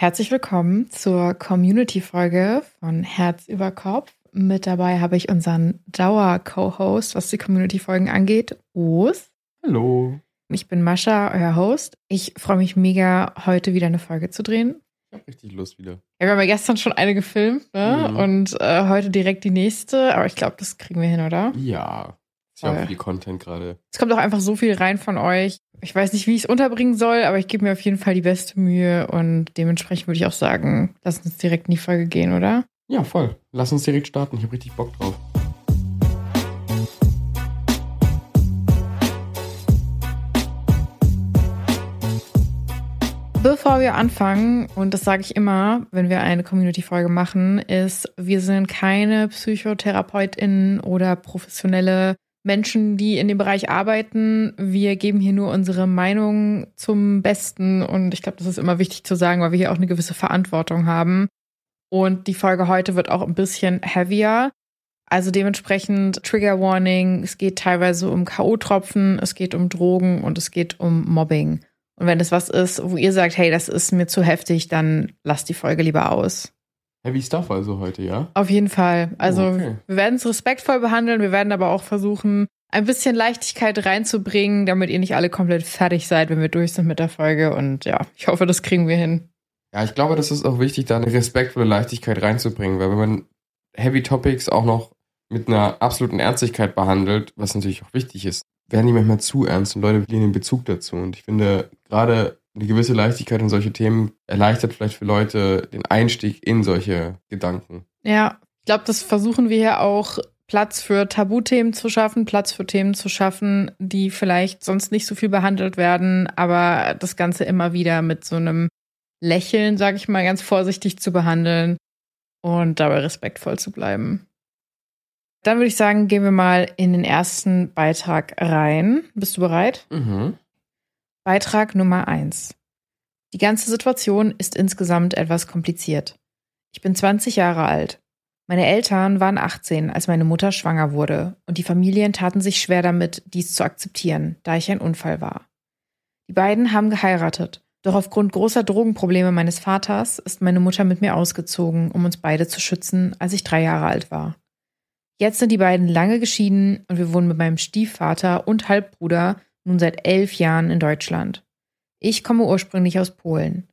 Herzlich willkommen zur Community-Folge von Herz über Kopf. Mit dabei habe ich unseren Dauer-Co-Host, was die Community-Folgen angeht, Urs. Hallo. Ich bin Mascha, euer Host. Ich freue mich mega, heute wieder eine Folge zu drehen. Ich habe richtig Lust wieder. Ja, wir haben ja gestern schon eine gefilmt ne? Mhm. und äh, heute direkt die nächste. Aber ich glaube, das kriegen wir hin, oder? Ja. Ist ja auch viel Content gerade. Es kommt auch einfach so viel rein von euch. Ich weiß nicht, wie ich es unterbringen soll, aber ich gebe mir auf jeden Fall die beste Mühe und dementsprechend würde ich auch sagen, lass uns direkt in die Folge gehen, oder? Ja, voll. Lass uns direkt starten. Ich habe richtig Bock drauf. Bevor wir anfangen, und das sage ich immer, wenn wir eine Community-Folge machen, ist, wir sind keine PsychotherapeutInnen oder professionelle Menschen, die in dem Bereich arbeiten. Wir geben hier nur unsere Meinung zum Besten und ich glaube, das ist immer wichtig zu sagen, weil wir hier auch eine gewisse Verantwortung haben. Und die Folge heute wird auch ein bisschen heavier. Also dementsprechend Trigger Warning, es geht teilweise um K.O.-Tropfen, es geht um Drogen und es geht um Mobbing. Und wenn das was ist, wo ihr sagt, hey, das ist mir zu heftig, dann lasst die Folge lieber aus. Heavy Stuff also heute, ja? Auf jeden Fall. Also Okay. wir werden es respektvoll behandeln, wir werden aber auch versuchen, ein bisschen Leichtigkeit reinzubringen, damit ihr nicht alle komplett fertig seid, wenn wir durch sind mit der Folge. Und ja, ich hoffe, das kriegen wir hin. Ja, ich glaube, das ist auch wichtig, da eine respektvolle Leichtigkeit reinzubringen, weil wenn man Heavy Topics auch noch mit einer absoluten Ernstigkeit behandelt, was natürlich auch wichtig ist, werden die manchmal zu ernst und Leute verlieren den Bezug dazu. Und ich finde, gerade eine gewisse Leichtigkeit in solche Themen erleichtert vielleicht für Leute den Einstieg in solche Gedanken. Ja, ich glaube, das versuchen wir hier auch Platz für Tabuthemen zu schaffen, Platz für Themen zu schaffen, die vielleicht sonst nicht so viel behandelt werden, aber das Ganze immer wieder mit so einem Lächeln, sage ich mal, ganz vorsichtig zu behandeln und dabei respektvoll zu bleiben. Dann würde ich sagen, gehen wir mal in den ersten Beitrag rein. Bist du bereit? Mhm. Beitrag Nummer 1. Die ganze Situation ist insgesamt etwas kompliziert. Ich bin 20 Jahre alt. Meine Eltern waren 18, als meine Mutter schwanger wurde, und die Familien taten sich schwer damit, dies zu akzeptieren, da ich ein Unfall war. Die beiden haben geheiratet, doch aufgrund großer Drogenprobleme meines Vaters ist meine Mutter mit mir ausgezogen, um uns beide zu schützen, als ich drei Jahre alt war. Jetzt sind die beiden lange geschieden und wir wohnen mit meinem Stiefvater und Halbbruder nun seit elf Jahren in Deutschland. Ich komme ursprünglich aus Polen.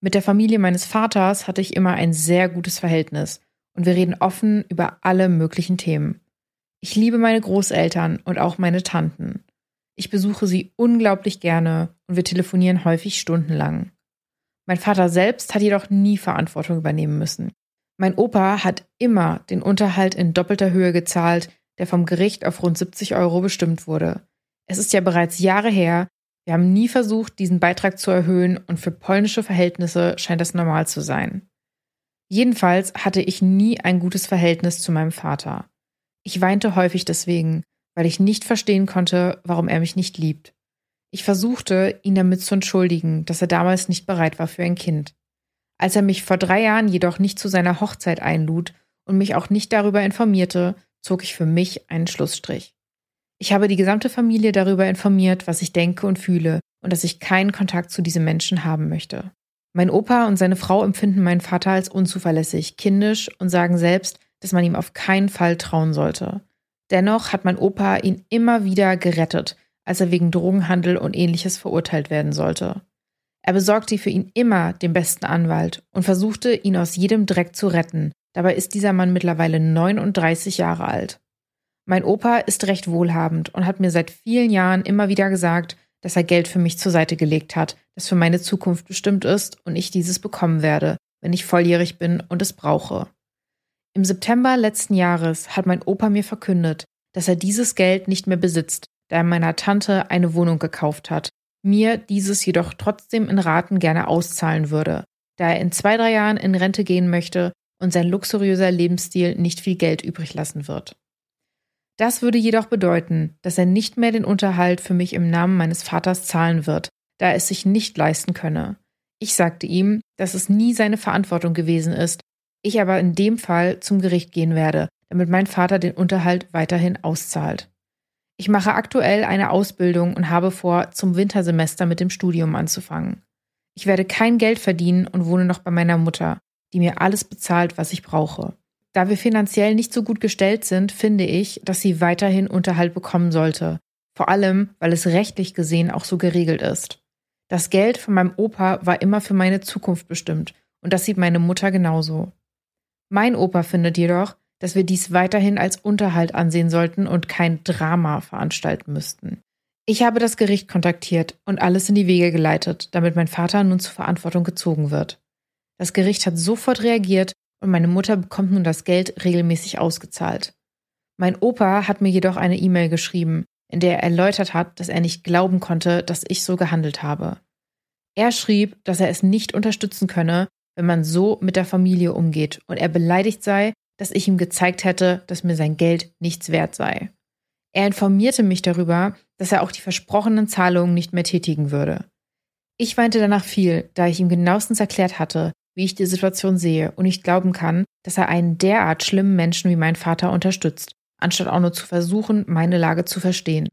Mit der Familie meines Vaters hatte ich immer ein sehr gutes Verhältnis und wir reden offen über alle möglichen Themen. Ich liebe meine Großeltern und auch meine Tanten. Ich besuche sie unglaublich gerne und wir telefonieren häufig stundenlang. Mein Vater selbst hat jedoch nie Verantwortung übernehmen müssen. Mein Opa hat immer den Unterhalt in doppelter Höhe gezahlt, der vom Gericht auf rund 70 Euro bestimmt wurde. Es ist ja bereits Jahre her, wir haben nie versucht, diesen Beitrag zu erhöhen und für polnische Verhältnisse scheint das normal zu sein. Jedenfalls hatte ich nie ein gutes Verhältnis zu meinem Vater. Ich weinte häufig deswegen, weil ich nicht verstehen konnte, warum er mich nicht liebt. Ich versuchte, ihn damit zu entschuldigen, dass er damals nicht bereit war für ein Kind. Als er mich vor drei Jahren jedoch nicht zu seiner Hochzeit einlud und mich auch nicht darüber informierte, zog ich für mich einen Schlussstrich. Ich habe die gesamte Familie darüber informiert, was ich denke und fühle und dass ich keinen Kontakt zu diesem Menschen haben möchte. Mein Opa und seine Frau empfinden meinen Vater als unzuverlässig, kindisch und sagen selbst, dass man ihm auf keinen Fall trauen sollte. Dennoch hat mein Opa ihn immer wieder gerettet, als er wegen Drogenhandel und ähnliches verurteilt werden sollte. Er besorgte für ihn immer den besten Anwalt und versuchte, ihn aus jedem Dreck zu retten. Dabei ist dieser Mann mittlerweile 39 Jahre alt. Mein Opa ist recht wohlhabend und hat mir seit vielen Jahren immer wieder gesagt, dass er Geld für mich zur Seite gelegt hat, das für meine Zukunft bestimmt ist und ich dieses bekommen werde, wenn ich volljährig bin und es brauche. Im September letzten Jahres hat mein Opa mir verkündet, dass er dieses Geld nicht mehr besitzt, da er meiner Tante eine Wohnung gekauft hat, mir dieses jedoch trotzdem in Raten gerne auszahlen würde, da er in zwei, drei Jahren in Rente gehen möchte und sein luxuriöser Lebensstil nicht viel Geld übrig lassen wird. Das würde jedoch bedeuten, dass er nicht mehr den Unterhalt für mich im Namen meines Vaters zahlen wird, da er es sich nicht leisten könne. Ich sagte ihm, dass es nie seine Verantwortung gewesen ist, ich aber in dem Fall zum Gericht gehen werde, damit mein Vater den Unterhalt weiterhin auszahlt. Ich mache aktuell eine Ausbildung und habe vor, zum Wintersemester mit dem Studium anzufangen. Ich werde kein Geld verdienen und wohne noch bei meiner Mutter, die mir alles bezahlt, was ich brauche. Da wir finanziell nicht so gut gestellt sind, finde ich, dass sie weiterhin Unterhalt bekommen sollte. Vor allem, weil es rechtlich gesehen auch so geregelt ist. Das Geld von meinem Opa war immer für meine Zukunft bestimmt und das sieht meine Mutter genauso. Mein Opa findet jedoch, dass wir dies weiterhin als Unterhalt ansehen sollten und kein Drama veranstalten müssten. Ich habe das Gericht kontaktiert und alles in die Wege geleitet, damit mein Vater nun zur Verantwortung gezogen wird. Das Gericht hat sofort reagiert und meine Mutter bekommt nun das Geld regelmäßig ausgezahlt. Mein Opa hat mir jedoch eine E-Mail geschrieben, in der er erläutert hat, dass er nicht glauben konnte, dass ich so gehandelt habe. Er schrieb, dass er es nicht unterstützen könne, wenn man so mit der Familie umgeht und er beleidigt sei, dass ich ihm gezeigt hätte, dass mir sein Geld nichts wert sei. Er informierte mich darüber, dass er auch die versprochenen Zahlungen nicht mehr tätigen würde. Ich weinte danach viel, da ich ihm genauestens erklärt hatte, wie ich die Situation sehe und nicht glauben kann, dass er einen derart schlimmen Menschen wie mein Vater unterstützt, anstatt auch nur zu versuchen, meine Lage zu verstehen.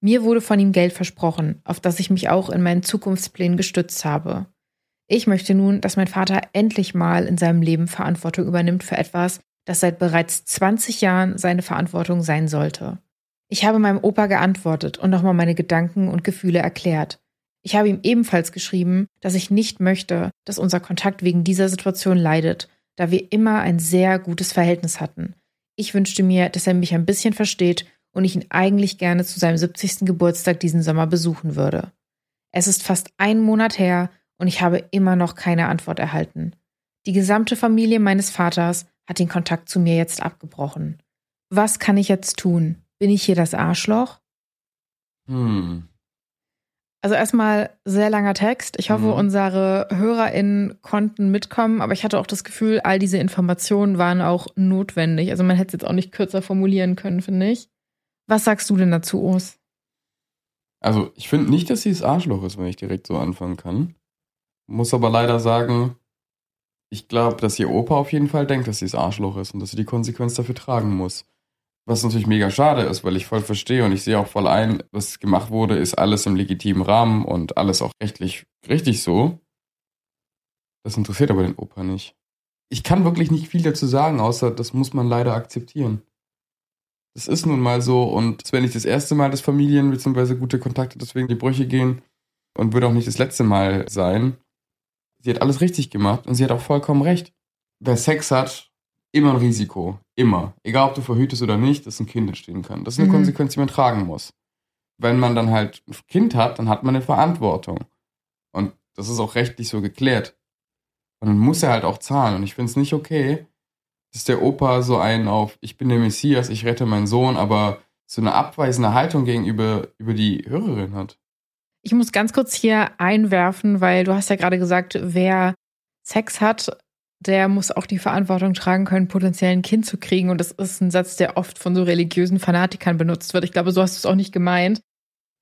Mir wurde von ihm Geld versprochen, auf das ich mich auch in meinen Zukunftsplänen gestützt habe. Ich möchte nun, dass mein Vater endlich mal in seinem Leben Verantwortung übernimmt für etwas, das seit bereits 20 Jahren seine Verantwortung sein sollte. Ich habe meinem Opa geantwortet und nochmal meine Gedanken und Gefühle erklärt. Ich habe ihm ebenfalls geschrieben, dass ich nicht möchte, dass unser Kontakt wegen dieser Situation leidet, da wir immer ein sehr gutes Verhältnis hatten. Ich wünschte mir, dass er mich ein bisschen versteht und ich ihn eigentlich gerne zu seinem 70. Geburtstag diesen Sommer besuchen würde. Es ist fast ein Monat her und ich habe immer noch keine Antwort erhalten. Die gesamte Familie meines Vaters hat den Kontakt zu mir jetzt abgebrochen. Was kann ich jetzt tun? Bin ich hier das Arschloch? Hm. Also erstmal sehr langer Text. Ich hoffe, mhm. unsere HörerInnen konnten mitkommen, aber ich hatte auch das Gefühl, all diese Informationen waren auch notwendig. Also man hätte es jetzt auch nicht kürzer formulieren können, finde ich. Was sagst du denn dazu, Os? Also ich finde nicht, dass sie das Arschloch ist, wenn ich direkt so anfangen kann. Muss aber leider sagen, ich glaube, dass ihr Opa auf jeden Fall denkt, dass sie das Arschloch ist und dass sie die Konsequenz dafür tragen muss. Was natürlich mega schade ist, weil ich voll verstehe und ich sehe auch voll ein, was gemacht wurde, ist alles im legitimen Rahmen und alles auch rechtlich richtig so. Das interessiert aber den Opa nicht. Ich kann wirklich nicht viel dazu sagen, außer das muss man leider akzeptieren. Das ist nun mal so und es wäre nicht das erste Mal, dass Familien bzw. gute Kontakte deswegen die Brüche gehen und würde auch nicht das letzte Mal sein. Sie hat alles richtig gemacht und sie hat auch vollkommen recht. Wer Sex hat, immer ein Risiko. Immer. Egal, ob du verhütest oder nicht, dass ein Kind entstehen kann. Das ist eine mhm. Konsequenz, die man tragen muss. Wenn man dann halt ein Kind hat, dann hat man eine Verantwortung. Und das ist auch rechtlich so geklärt. Und dann muss er halt auch zahlen. Und ich finde es nicht okay, dass der Opa so einen auf, ich bin der Messias, ich rette meinen Sohn, aber so eine abweisende Haltung gegenüber über die Hörerin hat. Ich muss ganz kurz hier einwerfen, weil du hast ja gerade gesagt, wer Sex hat, der muss auch die Verantwortung tragen können, potenziell ein Kind zu kriegen. Und das ist ein Satz, der oft von so religiösen Fanatikern benutzt wird. Ich glaube, so hast du es auch nicht gemeint.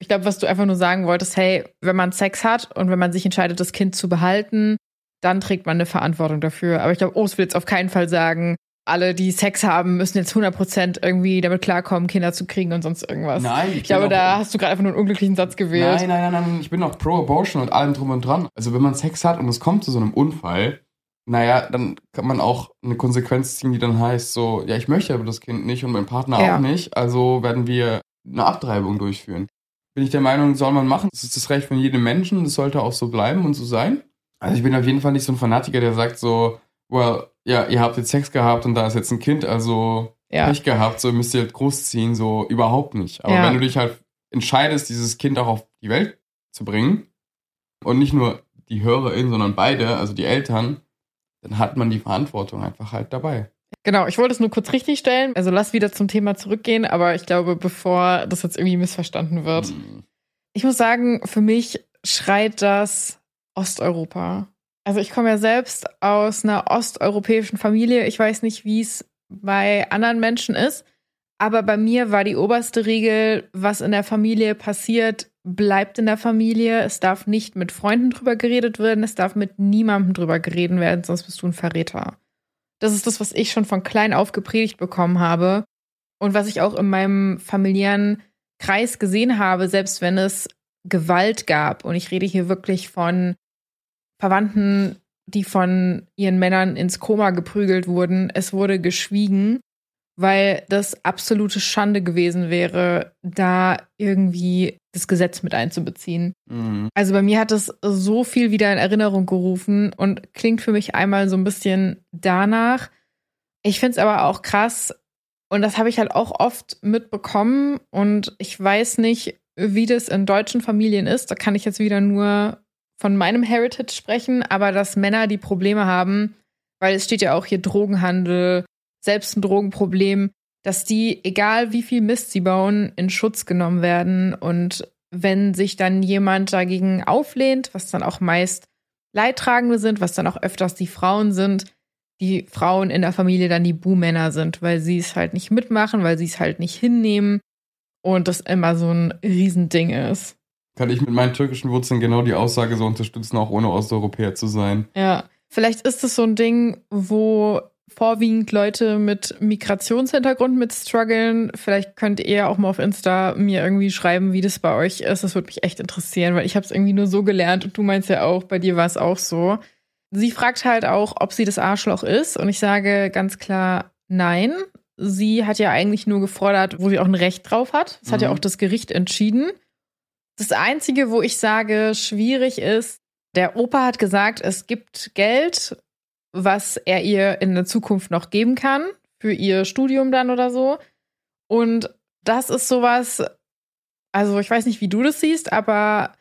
Ich glaube, was du einfach nur sagen wolltest, hey, wenn man Sex hat und wenn man sich entscheidet, das Kind zu behalten, dann trägt man eine Verantwortung dafür. Aber ich glaube, Os will jetzt auf keinen Fall sagen, alle, die Sex haben, müssen jetzt 100% irgendwie damit klarkommen, Kinder zu kriegen und sonst irgendwas. Nein, ich, ich glaube, da hast du gerade einfach nur einen unglücklichen Satz gewählt. Nein, nein, nein, nein, ich bin auch pro Abortion und allem drum und dran. Also wenn man Sex hat und es kommt zu so einem Unfall, naja, dann kann man auch eine Konsequenz ziehen, die dann heißt so, ja, ich möchte aber das Kind nicht und mein Partner ja. auch nicht, also werden wir eine Abtreibung durchführen. Bin ich der Meinung, soll man machen. Das ist das Recht von jedem Menschen, das sollte auch so bleiben und so sein. Also ich bin auf jeden Fall nicht so ein Fanatiker, der sagt so, well, ja, ihr habt jetzt Sex gehabt und da ist jetzt ein Kind, also ja. Pech gehabt, so müsst ihr halt großziehen, so überhaupt nicht. Aber ja. wenn du dich halt entscheidest, dieses Kind auch auf die Welt zu bringen und nicht nur die Hörerin, sondern beide, also die Eltern, dann hat man die Verantwortung einfach halt dabei. Genau, ich wollte es nur kurz richtigstellen. Also lass wieder zum Thema zurückgehen, aber ich glaube, bevor das jetzt irgendwie missverstanden wird. Hm. Ich muss sagen, für mich schreit das Osteuropa. Also ich komme ja selbst aus einer osteuropäischen Familie. Ich weiß nicht, wie es bei anderen Menschen ist, aber bei mir war die oberste Regel, was in der Familie passiert, bleibt in der Familie. Es darf nicht mit Freunden drüber geredet werden. Es darf mit niemandem drüber geredet werden, sonst bist du ein Verräter. Das ist das, was ich schon von klein auf gepredigt bekommen habe und was ich auch in meinem familiären Kreis gesehen habe, selbst wenn es Gewalt gab. Und ich rede hier wirklich von Verwandten, die von ihren Männern ins Koma geprügelt wurden. Es wurde geschwiegen, weil das absolute Schande gewesen wäre, da irgendwie das Gesetz mit einzubeziehen. Mhm. Also bei mir hat es so viel wieder in Erinnerung gerufen und klingt für mich einmal so ein bisschen danach. Ich finde es aber auch krass und das habe ich halt auch oft mitbekommen und ich weiß nicht, wie das in deutschen Familien ist. Da kann ich jetzt wieder nur von meinem Heritage sprechen, aber dass Männer die Probleme haben, weil es steht ja auch hier Drogenhandel, selbst ein Drogenproblem, dass die, egal wie viel Mist sie bauen, in Schutz genommen werden. Und wenn sich dann jemand dagegen auflehnt, was dann auch meist Leidtragende sind, was dann auch öfters die Frauen sind, die Frauen in der Familie dann die Buhmänner sind, weil sie es halt nicht mitmachen, weil sie es halt nicht hinnehmen und das immer so ein Riesending ist. Kann ich mit meinen türkischen Wurzeln genau die Aussage so unterstützen, auch ohne Osteuropäer zu sein. Ja, vielleicht ist es so ein Ding, wo vorwiegend Leute mit Migrationshintergrund mit strugglen. Vielleicht könnt ihr auch mal auf Insta mir irgendwie schreiben, wie das bei euch ist. Das würde mich echt interessieren, weil ich habe es irgendwie nur so gelernt und du meinst ja auch, bei dir war es auch so. Sie fragt halt auch, ob sie das Arschloch ist und ich sage ganz klar nein. Sie hat ja eigentlich nur gefordert, wo sie auch ein Recht drauf hat. Das hat ja Mhm. auch das Gericht entschieden. Das Einzige, wo ich sage, schwierig ist, der Opa hat gesagt, es gibt Geld, was er ihr in der Zukunft noch geben kann, für ihr Studium dann oder so. Und das ist sowas, also ich weiß nicht, wie du das siehst, aber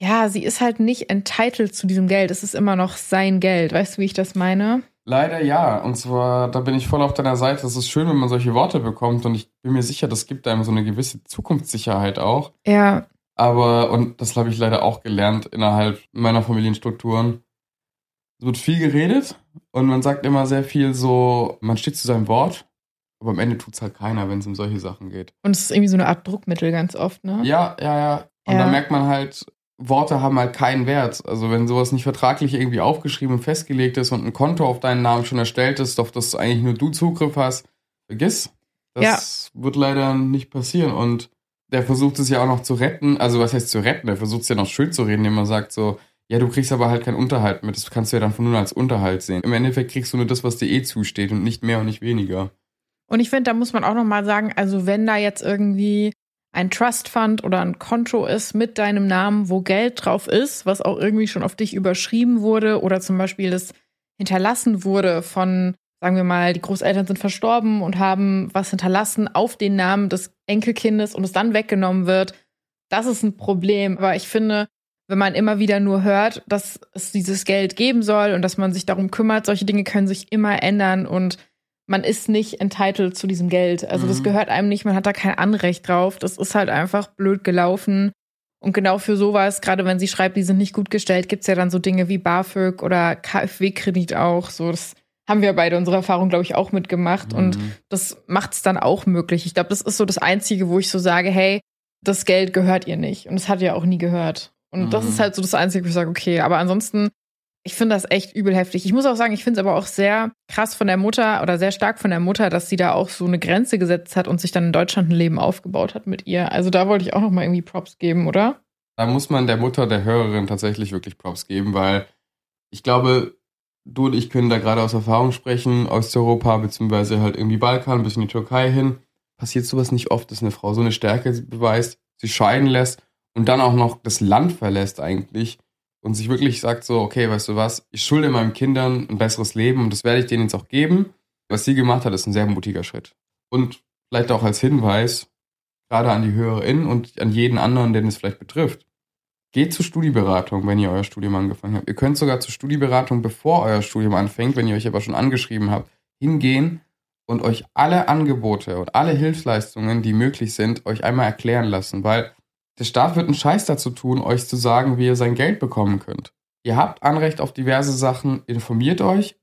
ja, sie ist halt nicht entitled zu diesem Geld. Es ist immer noch sein Geld. Weißt du, wie ich das meine? Leider ja. Und zwar, da bin ich voll auf deiner Seite. Es ist schön, wenn man solche Worte bekommt. Und ich bin mir sicher, das gibt einem so eine gewisse Zukunftssicherheit auch. Ja, Aber, und das habe ich leider auch gelernt innerhalb meiner Familienstrukturen. Es wird viel geredet und man sagt immer sehr viel so, man steht zu seinem Wort, aber am Ende tut's halt keiner, wenn es um solche Sachen geht. und es ist irgendwie so eine Art Druckmittel ganz oft, ne? Ja, ja, ja. Und Ja. da merkt man halt, Worte haben halt keinen Wert. Also wenn sowas nicht vertraglich irgendwie aufgeschrieben und festgelegt ist und ein Konto auf deinen Namen schon erstellt ist, auf das eigentlich nur du Zugriff hast, vergiss. Das wird leider nicht passieren. Und der versucht es ja auch noch zu retten. Also was heißt zu retten? Der versucht es ja noch schön zu reden, indem er sagt so, ja, du kriegst aber halt keinen Unterhalt mit. Das kannst du ja dann von nur als Unterhalt sehen. Im Endeffekt kriegst du nur das, was dir eh zusteht und nicht mehr und nicht weniger. Und ich finde, da muss man auch noch mal sagen, also wenn da jetzt irgendwie ein Trust Fund oder ein Konto ist mit deinem Namen, wo Geld drauf ist, was auch irgendwie schon auf dich überschrieben wurde oder zum Beispiel das hinterlassen wurde von, sagen wir mal, die Großeltern sind verstorben und haben was hinterlassen auf den Namen des Enkelkindes und es dann weggenommen wird, das ist ein Problem. Aber ich finde, wenn man immer wieder nur hört, dass es dieses Geld geben soll und dass man sich darum kümmert, solche Dinge können sich immer ändern und man ist nicht entitled zu diesem Geld. Also das Mhm. gehört einem nicht, man hat da kein Anrecht drauf. Das ist halt einfach blöd gelaufen. Und genau für sowas, gerade wenn sie schreibt, die sind nicht gut gestellt, gibt's ja dann so Dinge wie BAföG oder KfW-Kredit auch. So, das haben wir beide unsere Erfahrung, glaube ich, auch mitgemacht. Und Mhm. das macht's dann auch möglich. Ich glaube, das ist so das Einzige, wo ich so sage, hey, das Geld gehört ihr nicht. Und es hat ihr auch nie gehört. Und das Mhm. ist halt so das Einzige, wo ich sage, okay, aber ansonsten, ich finde das echt übel heftig. Ich muss auch sagen, ich finde es aber auch sehr krass von der Mutter oder sehr stark von der Mutter, dass sie da auch so eine Grenze gesetzt hat und sich dann in Deutschland ein Leben aufgebaut hat mit ihr. Also da wollte ich auch noch mal irgendwie Props geben, oder? Da muss man der Mutter der Hörerin tatsächlich wirklich Props geben, weil ich glaube, du und ich können da gerade aus Erfahrung sprechen, Osteuropa beziehungsweise halt irgendwie Balkan, bis in die Türkei hin. Passiert sowas nicht oft, dass eine Frau so eine Stärke beweist, sich scheiden lässt und dann auch noch das Land verlässt eigentlich und sich wirklich sagt so, okay, weißt du was, ich schulde meinen Kindern ein besseres Leben und das werde ich denen jetzt auch geben. Was sie gemacht hat, ist ein sehr mutiger Schritt. Und vielleicht auch als Hinweis, gerade an die HörerInnen und an jeden anderen, den es vielleicht betrifft. Geht zur Studieberatung, wenn ihr euer Studium angefangen habt. Ihr könnt sogar zur Studieberatung, bevor euer Studium anfängt, wenn ihr euch aber schon angeschrieben habt, hingehen und euch alle Angebote und alle Hilfsleistungen, die möglich sind, euch einmal erklären lassen, weil der Staat wird einen Scheiß dazu tun, euch zu sagen, wie ihr sein Geld bekommen könnt. Ihr habt Anrecht auf diverse Sachen, informiert euch,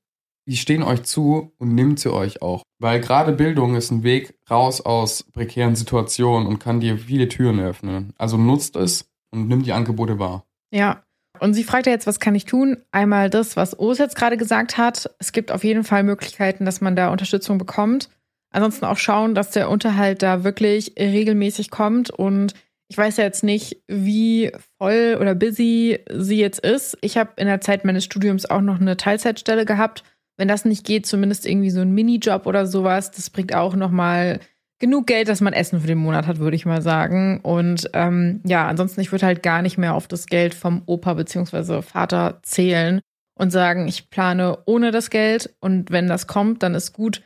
die stehen euch zu und nimmt sie euch auch. Weil gerade Bildung ist ein Weg raus aus prekären Situationen und kann dir viele Türen öffnen. Also nutzt es und nimm die Angebote wahr. Ja. Und sie fragt ja jetzt, was kann ich tun? Einmal das, was Urs jetzt gerade gesagt hat. Es gibt auf jeden Fall Möglichkeiten, dass man da Unterstützung bekommt. Ansonsten auch schauen, dass der Unterhalt da wirklich regelmäßig kommt. Und Ich weiß ja jetzt nicht, wie voll oder busy sie jetzt ist. Ich habe in der Zeit meines Studiums auch noch eine Teilzeitstelle gehabt. Wenn das nicht geht, zumindest irgendwie so ein Minijob oder sowas. Das bringt auch noch mal genug Geld, dass man Essen für den Monat hat, würde ich mal sagen. Und ähm, ja, ansonsten, ich würde halt gar nicht mehr auf das Geld vom Opa bzw. Vater zählen und sagen, ich plane ohne das Geld und wenn das kommt, dann ist gut,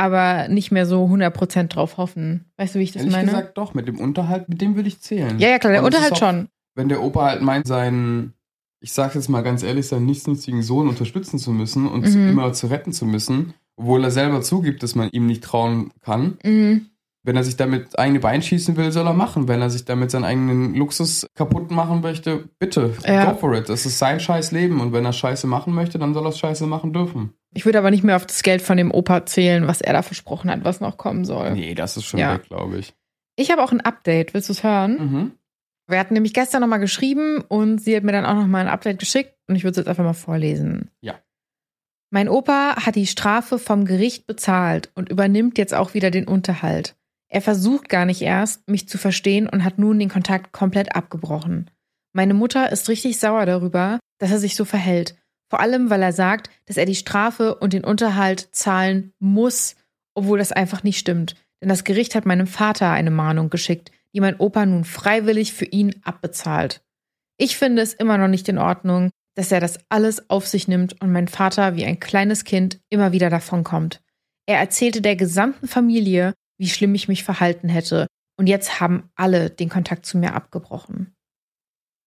aber nicht mehr so 100% drauf hoffen. Weißt du, wie ich das Ehrlich meine? gesagt doch, mit dem Unterhalt, mit dem würde ich zählen. ja, ja, klar, der Unterhalt auch- schon. Wenn der Opa halt meint, seinen, ich sag's jetzt mal ganz ehrlich, seinen nichtsnutzigen Sohn unterstützen zu müssen und Mhm. immer zu retten zu müssen, obwohl er selber zugibt, dass man ihm nicht trauen kann. Mhm. Wenn er sich damit eigene Bein schießen will, soll er machen. Wenn er sich damit seinen eigenen Luxus kaputt machen möchte, bitte, Ja. go for it. Das ist sein scheiß Leben und wenn er Scheiße machen möchte, dann soll er Scheiße machen dürfen. Ich würde aber nicht mehr auf das Geld von dem Opa zählen, was er da versprochen hat, was noch kommen soll. Nee, das ist schon Ja. weg, glaube ich. Ich habe auch ein Update. Willst du es hören? Mhm. Wir hatten nämlich gestern nochmal geschrieben und sie hat mir dann auch nochmal ein Update geschickt und ich würde es jetzt einfach mal vorlesen. Ja. Mein Opa hat die Strafe vom Gericht bezahlt und übernimmt jetzt auch wieder den Unterhalt. Er versucht gar nicht erst, mich zu verstehen und hat nun den Kontakt komplett abgebrochen. Meine Mutter ist richtig sauer darüber, dass er sich so verhält. Vor allem, weil er sagt, dass er die Strafe und den Unterhalt zahlen muss, obwohl das einfach nicht stimmt. Denn das Gericht hat meinem Vater eine Mahnung geschickt, die mein Opa nun freiwillig für ihn abbezahlt. Ich finde es immer noch nicht in Ordnung, dass er das alles auf sich nimmt und mein Vater wie ein kleines Kind immer wieder davonkommt. Er erzählte der gesamten Familie, wie schlimm ich mich verhalten hätte, und jetzt haben alle den Kontakt zu mir abgebrochen.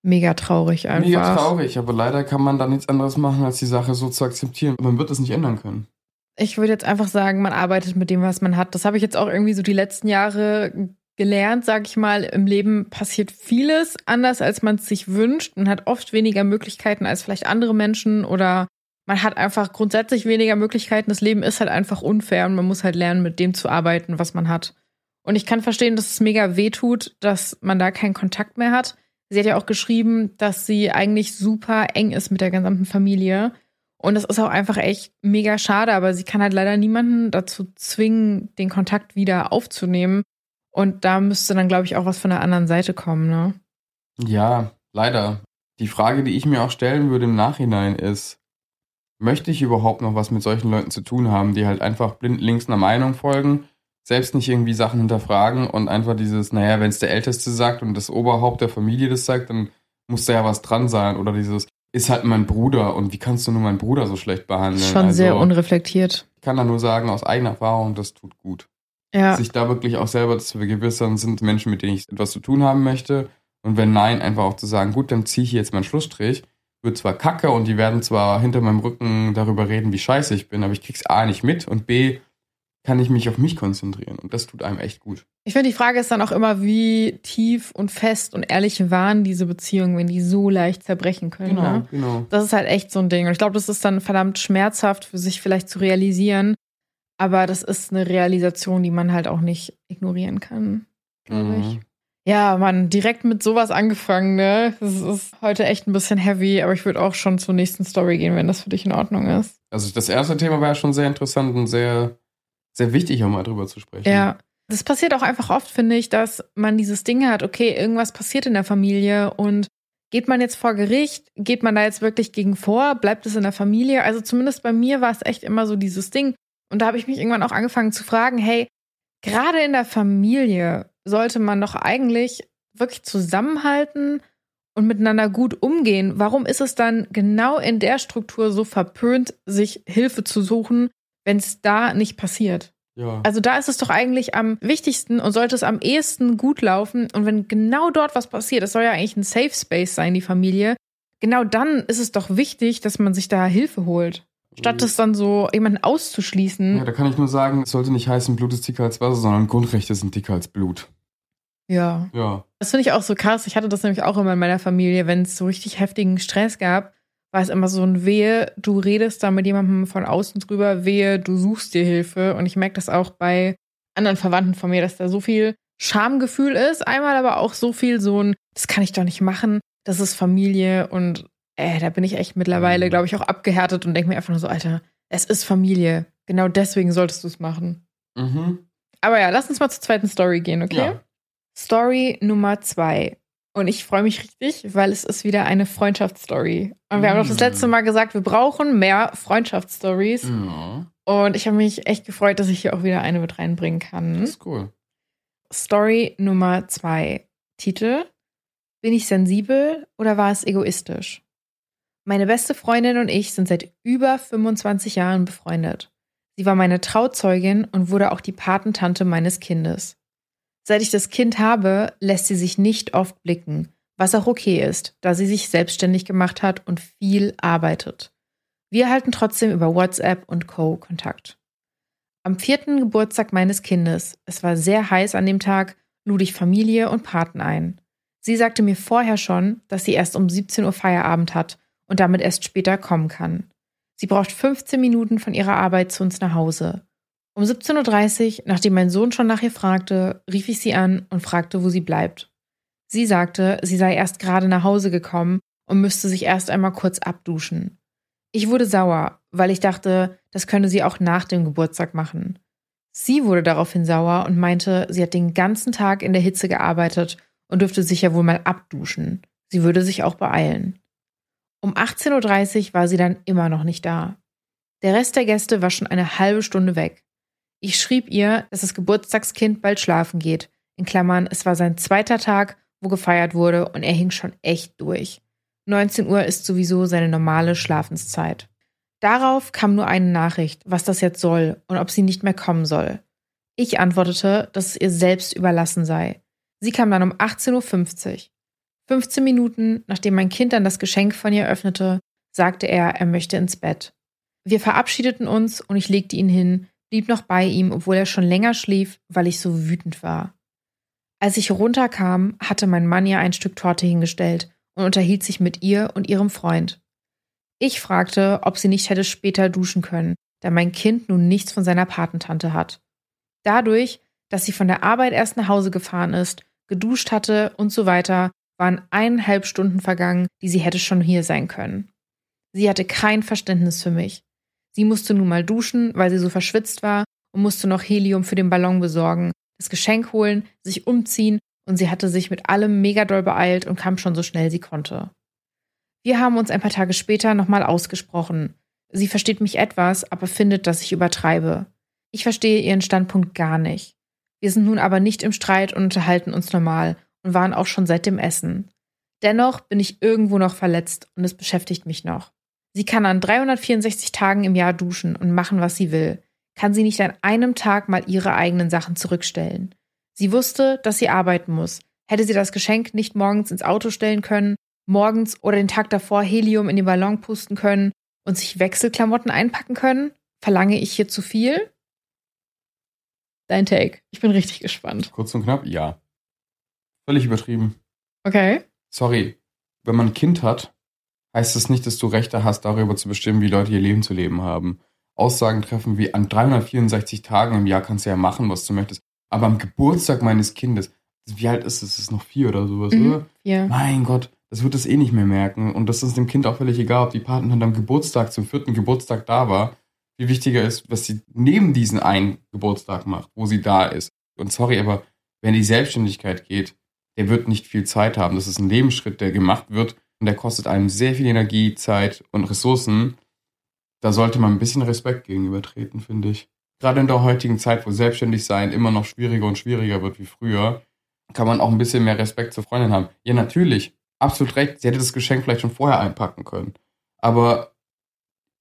Mega traurig einfach. Mega traurig, aber leider kann man da nichts anderes machen, als die Sache so zu akzeptieren. Man wird es nicht ändern können. Ich würde jetzt einfach sagen, man arbeitet mit dem, was man hat. Das habe ich jetzt auch irgendwie so die letzten Jahre gelernt, sag ich mal. Im Leben passiert vieles anders, als man es sich wünscht. Man hat oft weniger Möglichkeiten als vielleicht andere Menschen oder man hat einfach grundsätzlich weniger Möglichkeiten. Das Leben ist halt einfach unfair und man muss halt lernen, mit dem zu arbeiten, was man hat. Und ich kann verstehen, dass es mega weh tut, dass man da keinen Kontakt mehr hat. Sie hat ja auch geschrieben, dass sie eigentlich super eng ist mit der gesamten Familie. Und das ist auch einfach echt mega schade, aber sie kann halt leider niemanden dazu zwingen, den Kontakt wieder aufzunehmen. Und da müsste dann, glaube ich, auch was von der anderen Seite kommen, ne? Ja, leider. Die Frage, die ich mir auch stellen würde im Nachhinein ist, möchte ich überhaupt noch was mit solchen Leuten zu tun haben, die halt einfach blind links einer Meinung folgen, selbst nicht irgendwie Sachen hinterfragen und einfach dieses, naja, wenn es der Älteste sagt und das Oberhaupt der Familie das sagt, dann muss da ja was dran sein. Oder dieses, ist halt mein Bruder und wie kannst du nur meinen Bruder so schlecht behandeln? Schon also, sehr unreflektiert. Ich kann da nur sagen, aus eigener Erfahrung, das tut gut. Ja. Sich da wirklich auch selber zu vergewissern, sind Menschen, mit denen ich etwas zu tun haben möchte. Und wenn nein, einfach auch zu sagen, gut, dann ziehe ich hier jetzt meinen Schlussstrich. Wird zwar kacke und die werden zwar hinter meinem Rücken darüber reden, wie scheiße ich bin, aber ich krieg's A nicht mit und B kann ich mich auf mich konzentrieren. Und das tut einem echt gut. Ich finde, die Frage ist dann auch immer, wie tief und fest und ehrlich waren diese Beziehungen, wenn die so leicht zerbrechen können. Ne? genau. Das ist halt echt so ein Ding. Und ich glaube, das ist dann verdammt schmerzhaft für sich vielleicht zu realisieren. Aber das ist eine Realisation, die man halt auch nicht ignorieren kann, glaube ich. Mhm. Ja, Mann, direkt mit sowas angefangen, ne? Das ist heute echt ein bisschen heavy, aber ich würde auch schon zur nächsten Story gehen, wenn das für dich in Ordnung ist. Also das erste Thema war ja schon sehr interessant und sehr, sehr wichtig, auch mal drüber zu sprechen. Ja. Das passiert auch einfach oft, finde ich, dass man dieses Ding hat, okay, irgendwas passiert in der Familie und geht man jetzt vor Gericht, geht man da jetzt wirklich gegen vor, bleibt es in der Familie? Also zumindest bei mir war es echt immer so dieses Ding. Und da habe ich mich irgendwann auch angefangen zu fragen, hey, gerade in der Familie sollte man doch eigentlich wirklich zusammenhalten und miteinander gut umgehen. Warum ist es dann genau in der Struktur so verpönt, sich Hilfe zu suchen, wenn es da nicht passiert? ja. Also da ist es doch eigentlich am wichtigsten und sollte es am ehesten gut laufen. Und wenn genau dort was passiert, es soll ja eigentlich ein Safe Space sein, die Familie, genau dann ist es doch wichtig, dass man sich da Hilfe holt. Statt es dann so jemanden auszuschließen. ja, da kann ich nur sagen, es sollte nicht heißen, Blut ist dicker als Wasser, sondern Grundrechte sind dicker als Blut. Ja. Ja. Das finde ich auch so krass. Ich hatte das nämlich auch immer in meiner Familie, wenn es so richtig heftigen Stress gab, war es immer so ein Wehe, du redest da mit jemandem von außen drüber, wehe, du suchst dir Hilfe. Und ich merke das auch bei anderen Verwandten von mir, dass da so viel Schamgefühl ist. Einmal aber auch so viel so ein, das kann ich doch nicht machen, das ist Familie. Und äh, da bin ich echt mittlerweile, Mhm. glaube ich, auch abgehärtet und denke mir einfach nur so, Alter, es ist Familie. Genau deswegen solltest du es machen. Mhm. Aber ja, lass uns mal zur zweiten Story gehen, okay? Ja. Story Nummer zwei. Und ich freue mich richtig, weil es ist wieder eine Freundschaftsstory. Und wir haben doch das Mm. letzte Mal gesagt, wir brauchen mehr Freundschaftsstories. Ja, Und ich habe mich echt gefreut, dass ich hier auch wieder eine mit reinbringen kann. das ist cool. Story Nummer zwei. Titel: Bin ich sensibel oder war es egoistisch? Meine beste Freundin und ich sind seit über 25 Jahren befreundet. Sie war meine Trauzeugin und wurde auch die Patentante meines Kindes. Seit ich das Kind habe, lässt sie sich nicht oft blicken, was auch okay ist, da sie sich selbstständig gemacht hat und viel arbeitet. Wir halten trotzdem über WhatsApp und Co. Kontakt. Am vierten Geburtstag meines Kindes, es war sehr heiß an dem Tag, lud ich Familie und Paten ein. Sie sagte mir vorher schon, dass sie erst um 17 Uhr Feierabend hat und damit erst später kommen kann. Sie braucht 15 Minuten von ihrer Arbeit zu uns nach Hause. Um 17.30 Uhr, nachdem mein Sohn schon nach ihr fragte, rief ich sie an und fragte, wo sie bleibt. Sie sagte, sie sei erst gerade nach Hause gekommen und müsste sich erst einmal kurz abduschen. Ich wurde sauer, weil ich dachte, das könne sie auch nach dem Geburtstag machen. Sie wurde daraufhin sauer und meinte, sie hat den ganzen Tag in der Hitze gearbeitet und dürfte sich ja wohl mal abduschen. Sie würde sich auch beeilen. Um 18.30 Uhr war sie dann immer noch nicht da. Der Rest der Gäste war schon eine halbe Stunde weg. Ich schrieb ihr, dass das Geburtstagskind bald schlafen geht. In Klammern, es war sein zweiter Tag, wo gefeiert wurde und er hing schon echt durch. 19 Uhr ist sowieso seine normale Schlafenszeit. Darauf kam nur eine Nachricht, was das jetzt soll und ob sie nicht mehr kommen soll. Ich antwortete, dass es ihr selbst überlassen sei. Sie kam dann um 18.50 Uhr. 15 Minuten, nachdem mein Kind dann das Geschenk von ihr öffnete, sagte er, er möchte ins Bett. Wir verabschiedeten uns und ich legte ihn hin, blieb noch bei ihm, obwohl er schon länger schlief, weil ich so wütend war. Als ich runterkam, hatte mein Mann ihr ein Stück Torte hingestellt und unterhielt sich mit ihr und ihrem Freund. Ich fragte, ob sie nicht hätte später duschen können, da mein Kind nun nichts von seiner Patentante hat. Dadurch, dass sie von der Arbeit erst nach Hause gefahren ist, geduscht hatte und so weiter, waren eineinhalb Stunden vergangen, die sie hätte schon hier sein können. Sie hatte kein Verständnis für mich. Sie musste nun mal duschen, weil sie so verschwitzt war und musste noch Helium für den Ballon besorgen, das Geschenk holen, sich umziehen und sie hatte sich mit allem mega doll beeilt und kam schon so schnell sie konnte. Wir haben uns ein paar Tage später nochmal ausgesprochen. Sie versteht mich etwas, aber findet, dass ich übertreibe. Ich verstehe ihren Standpunkt gar nicht. Wir sind nun aber nicht im Streit und unterhalten uns normal und waren auch schon seit dem Essen. Dennoch bin ich irgendwo noch verletzt und es beschäftigt mich noch. Sie kann an 364 Tagen im Jahr duschen und machen, was sie will. Kann sie nicht an einem Tag mal ihre eigenen Sachen zurückstellen? Sie wusste, dass sie arbeiten muss. Hätte sie das Geschenk nicht morgens ins Auto stellen können, morgens oder den Tag davor Helium in den Ballon pusten können und sich Wechselklamotten einpacken können? Verlange ich hier zu viel? Dein Take. Ich bin richtig gespannt. Kurz und knapp, ja. Völlig übertrieben. Okay. Sorry, wenn man ein Kind hat, heißt es nicht, dass du Rechte hast, darüber zu bestimmen, wie Leute ihr Leben zu leben haben. Aussagen treffen wie an 364 Tagen im Jahr kannst du ja machen, was du möchtest. Aber am Geburtstag meines Kindes, wie alt ist es? Ist es noch vier oder sowas, Mhm. oder? Ja. Mein Gott, das wird es eh nicht mehr merken. Und das ist dem Kind auch völlig egal, ob die Patentante am Geburtstag, zum vierten Geburtstag da war. Viel wichtiger ist, was sie neben diesen einen Geburtstag macht, wo sie da ist. Und sorry, aber wenn die Selbstständigkeit geht, der wird nicht viel Zeit haben. Das ist ein Lebensschritt, der gemacht wird und der kostet einem sehr viel Energie, Zeit und Ressourcen. Da sollte man ein bisschen Respekt gegenüber treten, finde ich. Gerade in der heutigen Zeit, wo selbstständig sein immer noch schwieriger und schwieriger wird wie früher, kann man auch ein bisschen mehr Respekt zur Freundin haben. Ja, natürlich. Absolut recht. Sie hätte das Geschenk vielleicht schon vorher einpacken können. Aber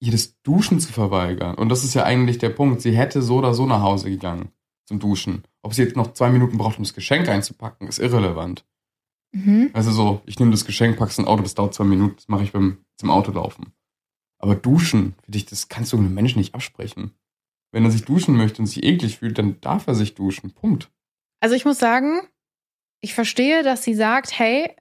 ihr das Duschen zu verweigern, und das ist ja eigentlich der Punkt, sie hätte so oder so nach Hause gegangen zum Duschen. Ob sie jetzt noch zwei Minuten braucht, um das Geschenk einzupacken, ist irrelevant. Mhm. Also so, ich nehme das Geschenk, pack's in ein Auto, das dauert zwei Minuten, das mache ich beim zum Auto laufen. Aber duschen, für dich, das kannst du einem Menschen nicht absprechen. Wenn er sich duschen möchte und sich eklig fühlt, dann darf er sich duschen. Punkt. Also ich muss sagen, ich verstehe, dass sie sagt, hey,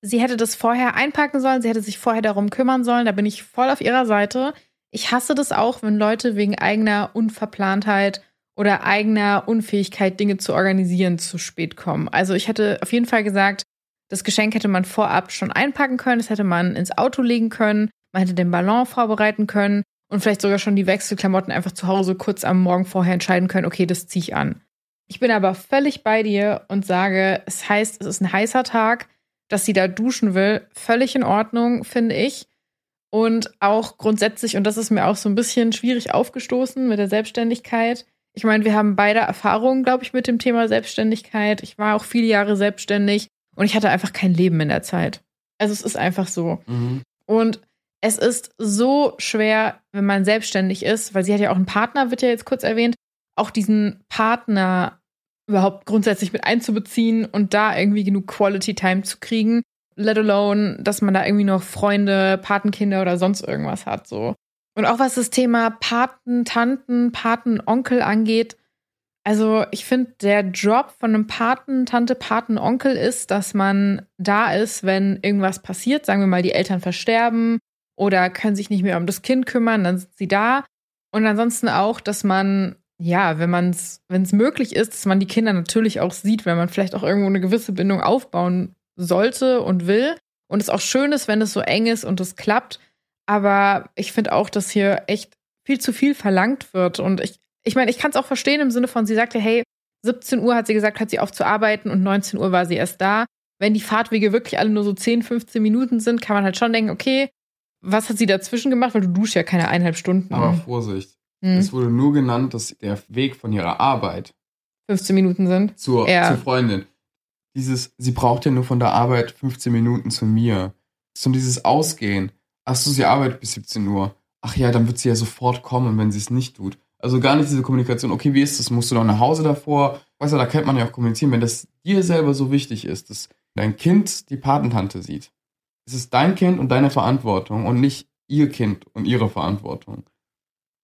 sie hätte das vorher einpacken sollen, sie hätte sich vorher darum kümmern sollen, da bin ich voll auf ihrer Seite. Ich hasse das auch, wenn Leute wegen eigener Unverplantheit oder eigener Unfähigkeit, Dinge zu organisieren, zu spät kommen. Also ich hätte auf jeden Fall gesagt, das Geschenk hätte man vorab schon einpacken können, das hätte man ins Auto legen können, man hätte den Ballon vorbereiten können und vielleicht sogar schon die Wechselklamotten einfach zu Hause kurz am Morgen vorher entscheiden können, okay, das ziehe ich an. Ich bin aber völlig bei dir und sage, es heißt, es ist ein heißer Tag, dass sie da duschen will. Völlig in Ordnung, finde ich. Und auch grundsätzlich, und das ist mir auch so ein bisschen schwierig aufgestoßen mit der Selbstständigkeit. Ich meine, wir haben beide Erfahrungen, glaube ich, mit dem Thema Selbstständigkeit. Ich war auch viele Jahre selbstständig und ich hatte einfach kein Leben in der Zeit. Also es ist einfach so. Mhm. Und es ist so schwer, wenn man selbstständig ist, weil sie hat ja auch einen Partner, wird ja jetzt kurz erwähnt, auch diesen Partner überhaupt grundsätzlich mit einzubeziehen und da irgendwie genug Quality Time zu kriegen. Let alone, dass man da irgendwie noch Freunde, Patenkinder oder sonst irgendwas hat, so. Und auch was das Thema Paten, Tanten, Paten, Onkel angeht. Also, ich finde, der Job von einem Paten, Tante, Paten, Onkel ist, dass man da ist, wenn irgendwas passiert. Sagen wir mal, die Eltern versterben oder können sich nicht mehr um das Kind kümmern, dann sind sie da. Und ansonsten auch, dass man, ja, wenn es, wenn es möglich ist, dass man die Kinder natürlich auch sieht, wenn man vielleicht auch irgendwo eine gewisse Bindung aufbauen sollte und will. Und es auch schön ist, wenn es so eng ist und es klappt. Aber ich finde auch, dass hier echt viel zu viel verlangt wird. Und ich, ich meine, ich kann es auch verstehen im Sinne von, sie sagte, hey, 17 Uhr hat sie gesagt, hat sie auf zu arbeiten und 19 Uhr war sie erst da. Wenn die Fahrtwege wirklich alle nur so 10, 15 Minuten sind, kann man halt schon denken, okay, was hat sie dazwischen gemacht? Weil du duschst ja keine eineinhalb Stunden. Aber Vorsicht. Hm. Es wurde nur genannt, dass der Weg von ihrer Arbeit 15 Minuten sind. Zur, ja. zur Freundin. Dieses, sie braucht ja nur von der Arbeit 15 Minuten zu mir. So dieses Ausgehen. Ach so, sie arbeitet bis 17 Uhr. Ach ja, dann wird sie ja sofort kommen, wenn sie es nicht tut. Also gar nicht diese Kommunikation, okay, wie ist das? Musst du noch nach Hause davor? Weißt du, da kennt man ja auch kommunizieren, wenn das dir selber so wichtig ist, dass dein Kind die Patentante sieht es ist dein Kind und deine Verantwortung und nicht ihr Kind und ihre Verantwortung.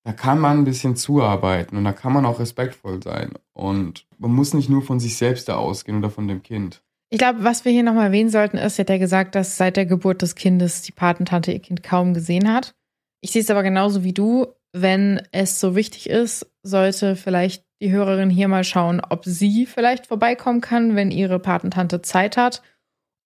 Da kann man ein bisschen zuarbeiten und da kann man auch respektvoll sein. Und man muss nicht nur von sich selbst da ausgehen oder von dem Kind. Ich glaube, was wir hier nochmal erwähnen sollten, ist, sie hat ja gesagt, dass seit der Geburt des Kindes die Patentante ihr Kind kaum gesehen hat. Ich sehe es aber genauso wie du. Wenn es so wichtig ist, sollte vielleicht die Hörerin hier mal schauen, ob sie vielleicht vorbeikommen kann, wenn ihre Patentante Zeit hat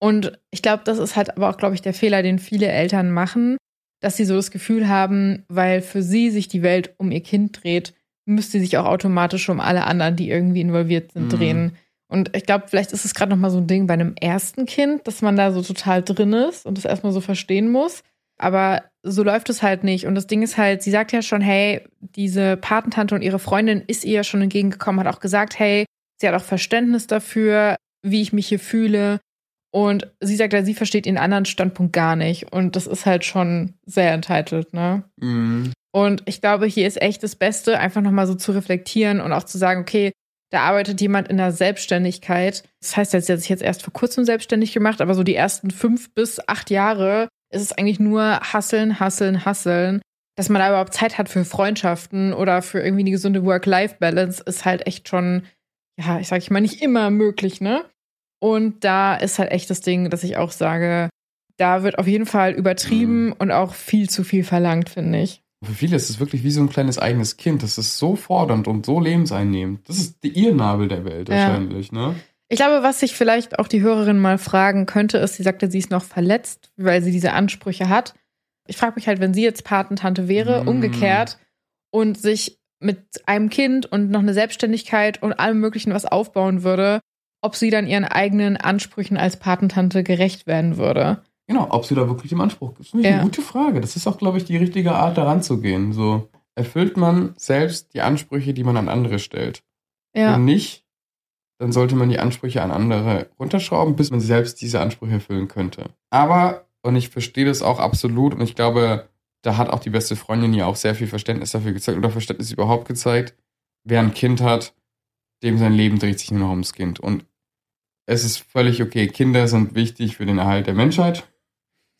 und ich glaube, das ist halt aber auch, glaube ich, der Fehler, den viele Eltern machen, dass sie so das Gefühl haben, weil für sie sich die Welt um ihr Kind dreht, müsste sie sich auch automatisch um alle anderen, die irgendwie involviert sind, mhm. drehen. Und ich glaube, vielleicht ist es gerade noch mal so ein Ding bei einem ersten Kind, dass man da so total drin ist und das erstmal so verstehen muss. Aber so läuft es halt nicht. Und das Ding ist halt, sie sagt ja schon, hey, diese Patentante und ihre Freundin ist ihr schon entgegengekommen, hat auch gesagt, hey, sie hat auch Verständnis dafür, wie ich mich hier fühle. Und sie sagt ja, sie versteht ihren anderen Standpunkt gar nicht. Und das ist halt schon sehr entitled, ne? Mhm. Und ich glaube, hier ist echt das Beste, einfach nochmal so zu reflektieren und auch zu sagen, okay, da arbeitet jemand in der Selbstständigkeit. Das heißt, er hat sich jetzt erst vor kurzem selbstständig gemacht, aber so die ersten fünf bis acht Jahre ist es eigentlich nur hasseln, hasseln, hasseln. Dass man da überhaupt Zeit hat für Freundschaften oder für irgendwie eine gesunde Work-Life-Balance, ist halt echt schon, ja, ich sag ich mal, nicht immer möglich, ne? Und da ist halt echt das Ding, dass ich auch sage, da wird auf jeden Fall übertrieben mhm. und auch viel zu viel verlangt, finde ich. Für viele ist es wirklich wie so ein kleines eigenes Kind. Das ist so fordernd und so lebenseinnehmend. Das ist die, ihr Nabel der Welt ja. wahrscheinlich, ne? Ich glaube, was sich vielleicht auch die Hörerin mal fragen könnte, ist, sie sagte, sie ist noch verletzt, weil sie diese Ansprüche hat. Ich frage mich halt, wenn sie jetzt Patentante wäre, mm. umgekehrt und sich mit einem Kind und noch eine Selbstständigkeit und allem Möglichen was aufbauen würde, ob sie dann ihren eigenen Ansprüchen als Patentante gerecht werden würde. Genau, ob sie da wirklich im Anspruch ist. Das ist ja. eine gute Frage. Das ist auch, glaube ich, die richtige Art, daran zu gehen. So, erfüllt man selbst die Ansprüche, die man an andere stellt? Ja. Wenn nicht, dann sollte man die Ansprüche an andere runterschrauben, bis man selbst diese Ansprüche erfüllen könnte. Aber, und ich verstehe das auch absolut, und ich glaube, da hat auch die beste Freundin ja auch sehr viel Verständnis dafür gezeigt oder Verständnis überhaupt gezeigt. Wer ein Kind hat, dem sein Leben dreht sich nur noch ums Kind. Und es ist völlig okay. Kinder sind wichtig für den Erhalt der Menschheit.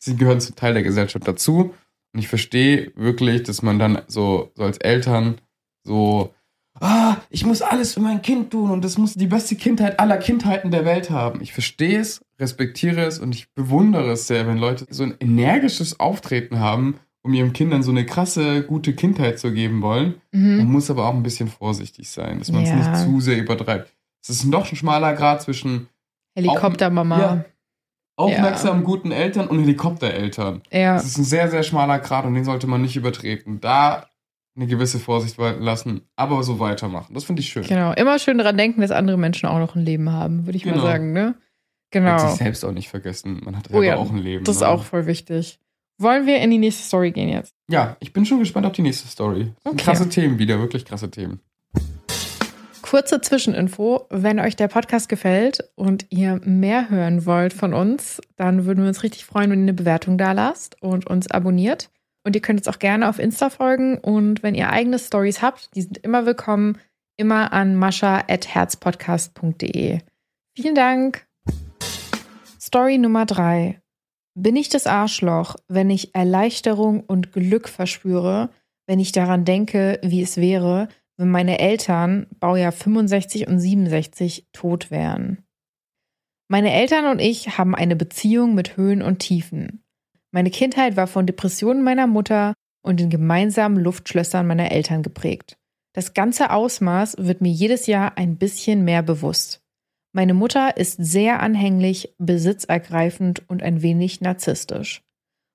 Sie gehören zum Teil der Gesellschaft dazu. Und ich verstehe wirklich, dass man dann so, so als Eltern so, ah, ich muss alles für mein Kind tun und es muss die beste Kindheit aller Kindheiten der Welt haben. Ich verstehe es, respektiere es und ich bewundere es sehr, wenn Leute so ein energisches Auftreten haben, um ihren Kindern so eine krasse, gute Kindheit zu geben wollen. Mhm. Man muss aber auch ein bisschen vorsichtig sein, dass man es ja. nicht zu sehr übertreibt. Es ist noch ein schmaler Grad zwischen Helikoptermama. Ja, aufmerksam ja. guten Eltern und Helikoptereltern. Ja. Das ist ein sehr, sehr schmaler Grad und den sollte man nicht übertreten. Da eine gewisse Vorsicht walten lassen, aber so weitermachen. Das finde ich schön. Genau, immer schön daran denken, dass andere Menschen auch noch ein Leben haben, würde ich Genau. mal sagen, ne? Genau. Und sich selbst auch nicht vergessen. Man hat Oh ja, auch ein Leben. Das ist ne? auch voll wichtig. Wollen wir in die nächste Story gehen jetzt? Ja, ich bin schon gespannt auf die nächste Story. Okay. Krasse Themen wieder, wirklich krasse Themen. Kurze Zwischeninfo, wenn euch der Podcast gefällt und ihr mehr hören wollt von uns, dann würden wir uns richtig freuen, wenn ihr eine Bewertung da lasst und uns abonniert. Und ihr könnt uns auch gerne auf Insta folgen und wenn ihr eigene Stories habt, die sind immer willkommen, immer an mascha.herzpodcast.de. Vielen Dank. Story Nummer drei. Bin ich das Arschloch, wenn ich Erleichterung und Glück verspüre, wenn ich daran denke, wie es wäre, wenn meine Eltern, Baujahr 65 und 67, tot wären? Meine Eltern und ich haben eine Beziehung mit Höhen und Tiefen. Meine Kindheit war von Depressionen meiner Mutter und den gemeinsamen Luftschlössern meiner Eltern geprägt. Das ganze Ausmaß wird mir jedes Jahr ein bisschen mehr bewusst. Meine Mutter ist sehr anhänglich, besitzergreifend und ein wenig narzisstisch.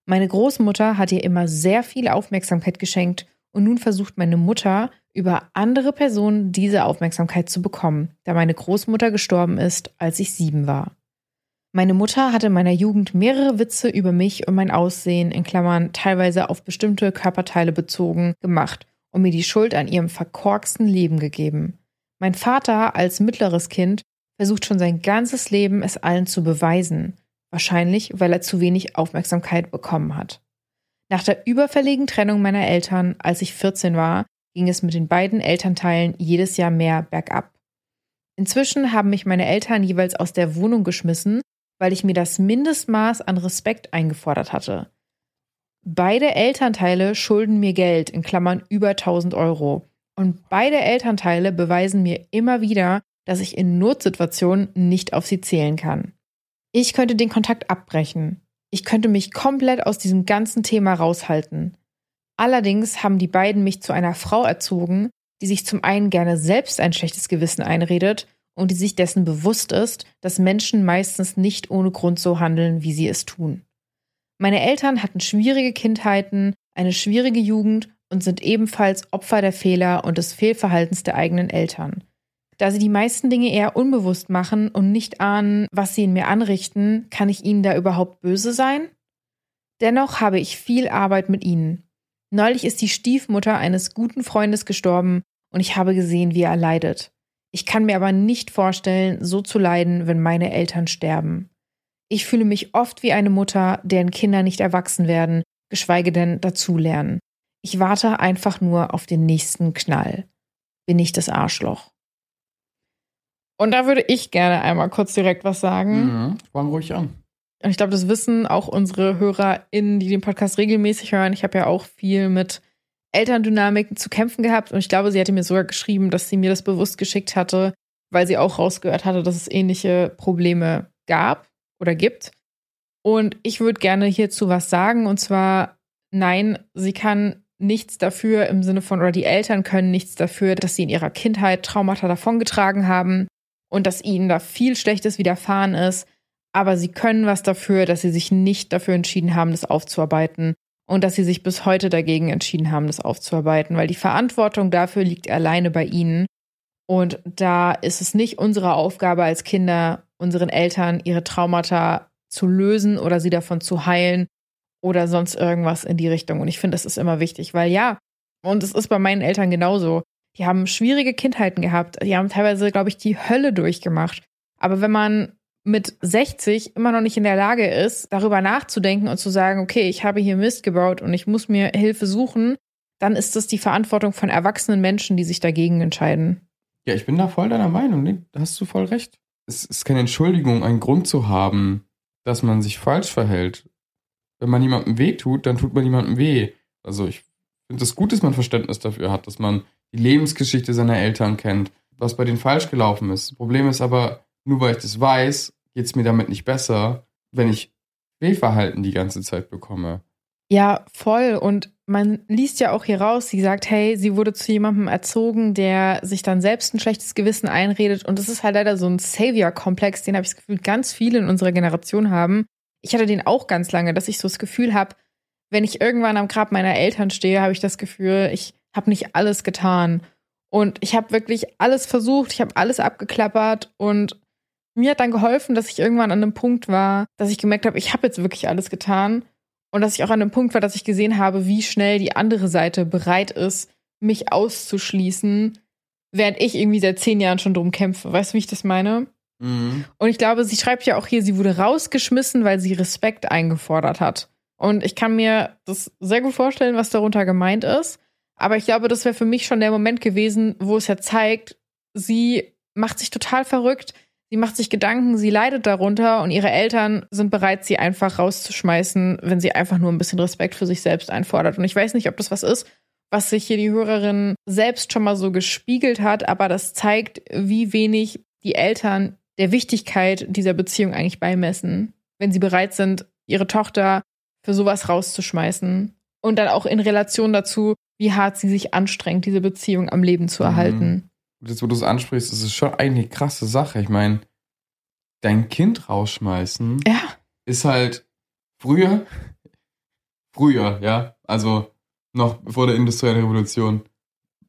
Meine Großmutter hat ihr immer sehr viel Aufmerksamkeit geschenkt und nun versucht meine Mutter über andere Personen diese Aufmerksamkeit zu bekommen, da meine Großmutter gestorben ist, als ich sieben war. Meine Mutter hatte in meiner Jugend mehrere Witze über mich und mein Aussehen, in Klammern teilweise auf bestimmte Körperteile bezogen, gemacht und mir die Schuld an ihrem verkorksten Leben gegeben. Mein Vater als mittleres Kind versucht schon sein ganzes Leben, es allen zu beweisen. Wahrscheinlich, weil er zu wenig Aufmerksamkeit bekommen hat. Nach der überfälligen Trennung meiner Eltern, als ich 14 war, ging es mit den beiden Elternteilen jedes Jahr mehr bergab. Inzwischen haben mich meine Eltern jeweils aus der Wohnung geschmissen, weil ich mir das Mindestmaß an Respekt eingefordert hatte. Beide Elternteile schulden mir Geld, in Klammern über 1000 Euro. Und beide Elternteile beweisen mir immer wieder, dass ich in Notsituationen nicht auf sie zählen kann. Ich könnte den Kontakt abbrechen. Ich könnte mich komplett aus diesem ganzen Thema raushalten. Allerdings haben die beiden mich zu einer Frau erzogen, die sich zum einen gerne selbst ein schlechtes Gewissen einredet und die sich dessen bewusst ist, dass Menschen meistens nicht ohne Grund so handeln, wie sie es tun. Meine Eltern hatten schwierige Kindheiten, eine schwierige Jugend und sind ebenfalls Opfer der Fehler und des Fehlverhaltens der eigenen Eltern. Da sie die meisten Dinge eher unbewusst machen und nicht ahnen, was sie in mir anrichten, kann ich ihnen da überhaupt böse sein? Dennoch habe ich viel Arbeit mit ihnen. Neulich ist die Stiefmutter eines guten Freundes gestorben und ich habe gesehen, wie er leidet. Ich kann mir aber nicht vorstellen, so zu leiden, wenn meine Eltern sterben. Ich fühle mich oft wie eine Mutter, deren Kinder nicht erwachsen werden, geschweige denn dazulernen. Ich warte einfach nur auf den nächsten Knall. Bin ich das Arschloch? Und da würde ich gerne einmal kurz direkt was sagen. Mhm. Fang ruhig an. Und ich glaube, das wissen auch unsere HörerInnen, die den Podcast regelmäßig hören. Ich habe ja auch viel mit Elterndynamiken zu kämpfen gehabt. Und ich glaube, sie hatte mir sogar geschrieben, dass sie mir das bewusst geschickt hatte, weil sie auch rausgehört hatte, dass es ähnliche Probleme gab oder gibt. Und ich würde gerne hierzu was sagen. Und zwar, nein, sie kann nichts dafür im Sinne von, oder die Eltern können nichts dafür, dass sie in ihrer Kindheit Traumata davongetragen haben und dass ihnen da viel Schlechtes widerfahren ist. Aber sie können was dafür, dass sie sich nicht dafür entschieden haben, das aufzuarbeiten und dass sie sich bis heute dagegen entschieden haben, das aufzuarbeiten, weil die Verantwortung dafür liegt alleine bei ihnen. Und da ist es nicht unsere Aufgabe als Kinder, unseren Eltern ihre Traumata zu lösen oder sie davon zu heilen oder sonst irgendwas in die Richtung. Und ich finde, das ist immer wichtig, weil ja, und es ist bei meinen Eltern genauso. Die haben schwierige Kindheiten gehabt. Die haben teilweise, glaube ich, die Hölle durchgemacht. Aber wenn man mit 60 immer noch nicht in der Lage ist, darüber nachzudenken und zu sagen, okay, ich habe hier Mist gebaut und ich muss mir Hilfe suchen, dann ist das die Verantwortung von erwachsenen Menschen, die sich dagegen entscheiden. Ja, ich bin da voll deiner Meinung. Nee, da hast du voll recht. Es ist keine Entschuldigung, einen Grund zu haben, dass man sich falsch verhält. Wenn man jemandem weh tut, dann tut man jemandem weh. Also ich finde es gut, dass man Verständnis dafür hat, dass man die Lebensgeschichte seiner Eltern kennt, was bei denen falsch gelaufen ist. Das Problem ist aber, nur weil ich das weiß, geht es mir damit nicht besser, wenn ich Fehlverhalten die ganze Zeit bekomme. Ja, voll. Und man liest ja auch hier raus, sie sagt, hey, sie wurde zu jemandem erzogen, der sich dann selbst ein schlechtes Gewissen einredet. Und das ist halt leider so ein Savior-Komplex, den habe ich das Gefühl, ganz viele in unserer Generation haben. Ich hatte den auch ganz lange, dass ich so das Gefühl habe, wenn ich irgendwann am Grab meiner Eltern stehe, habe ich das Gefühl, ich habe nicht alles getan. Und ich habe wirklich alles versucht, ich habe alles abgeklappert und mir hat dann geholfen, dass ich irgendwann an einem Punkt war, dass ich gemerkt habe, ich habe jetzt wirklich alles getan und dass ich auch an einem Punkt war, dass ich gesehen habe, wie schnell die andere Seite bereit ist, mich auszuschließen, während ich irgendwie seit zehn Jahren schon drum kämpfe. Weißt du, wie ich das meine? Mhm. Und ich glaube, sie schreibt ja auch hier, sie wurde rausgeschmissen, weil sie Respekt eingefordert hat. Und ich kann mir das sehr gut vorstellen, was darunter gemeint ist. Aber ich glaube, das wäre für mich schon der Moment gewesen, wo es ja zeigt, sie macht sich total verrückt, sie macht sich Gedanken, sie leidet darunter und ihre Eltern sind bereit, sie einfach rauszuschmeißen, wenn sie einfach nur ein bisschen Respekt für sich selbst einfordert. Und ich weiß nicht, ob das was ist, was sich hier die Hörerin selbst schon mal so gespiegelt hat, aber das zeigt, wie wenig die Eltern der Wichtigkeit dieser Beziehung eigentlich beimessen, wenn sie bereit sind, ihre Tochter für sowas rauszuschmeißen. Und dann auch in Relation dazu, wie hart sie sich anstrengt, diese Beziehung am Leben zu mhm. erhalten. Jetzt, wo du es ansprichst, ist schon eigentlich eine krasse Sache. Ich meine, dein Kind rausschmeißen ja. ist halt früher, früher, ja, also noch vor der industriellen Revolution,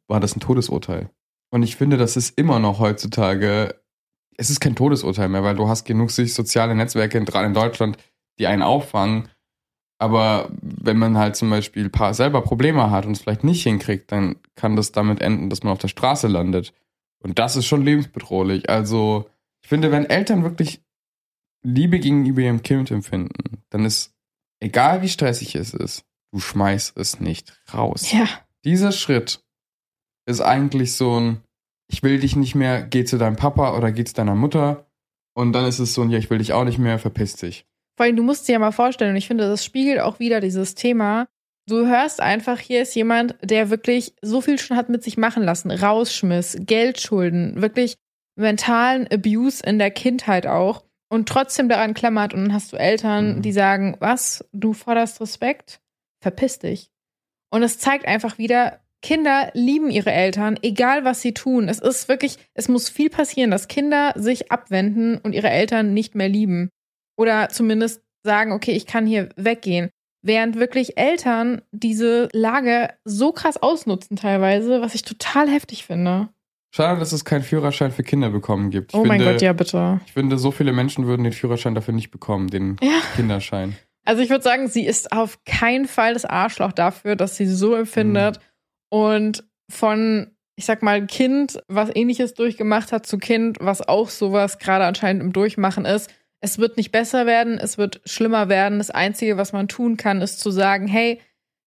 war das ein Todesurteil. Und ich finde, das ist immer noch heutzutage es ist kein Todesurteil mehr, weil du hast genug soziale Netzwerke, gerade in Deutschland, die einen auffangen. Aber wenn man halt zum Beispiel selber Probleme hat und es vielleicht nicht hinkriegt, dann kann das damit enden, dass man auf der Straße landet. Und das ist schon lebensbedrohlich. Also, ich finde, wenn Eltern wirklich Liebe gegenüber ihrem Kind empfinden, dann ist, egal wie stressig es ist, du schmeißt es nicht raus. Ja. Dieser Schritt ist eigentlich so ein, ich will dich nicht mehr, geh zu deinem Papa oder geh zu deiner Mutter. Und dann ist es so ein, ja, ich will dich auch nicht mehr, verpiss dich. Vor allem, du musst dir ja mal vorstellen, und ich finde, das spiegelt auch wieder dieses Thema. Du hörst einfach, hier ist jemand, der wirklich so viel schon hat mit sich machen lassen. Rausschmiss, Geldschulden, wirklich mentalen Abuse in der Kindheit auch. Und trotzdem daran klammert. Und dann hast du Eltern, mhm. die sagen, was, du forderst Respekt? Verpiss dich. Und es zeigt einfach wieder, Kinder lieben ihre Eltern, egal was sie tun. Es ist wirklich, es muss viel passieren, dass Kinder sich abwenden und ihre Eltern nicht mehr lieben. Oder zumindest sagen, okay, ich kann hier weggehen. Während wirklich Eltern diese Lage so krass ausnutzen teilweise, was ich total heftig finde. Schade, dass es keinen Führerschein für Kinder bekommen gibt. Ich oh mein Gott, ja, bitte. Ich finde, so viele Menschen würden den Führerschein dafür nicht bekommen, den ja. Kinderschein. Also ich würde sagen, sie ist auf keinen Fall das Arschloch dafür, dass sie so empfindet. Mhm und von, ich sag mal, Kind, was ähnliches durchgemacht hat, zu Kind, was auch sowas gerade anscheinend im Durchmachen ist. Es wird nicht besser werden, es wird schlimmer werden. Das Einzige, was man tun kann, ist zu sagen, hey,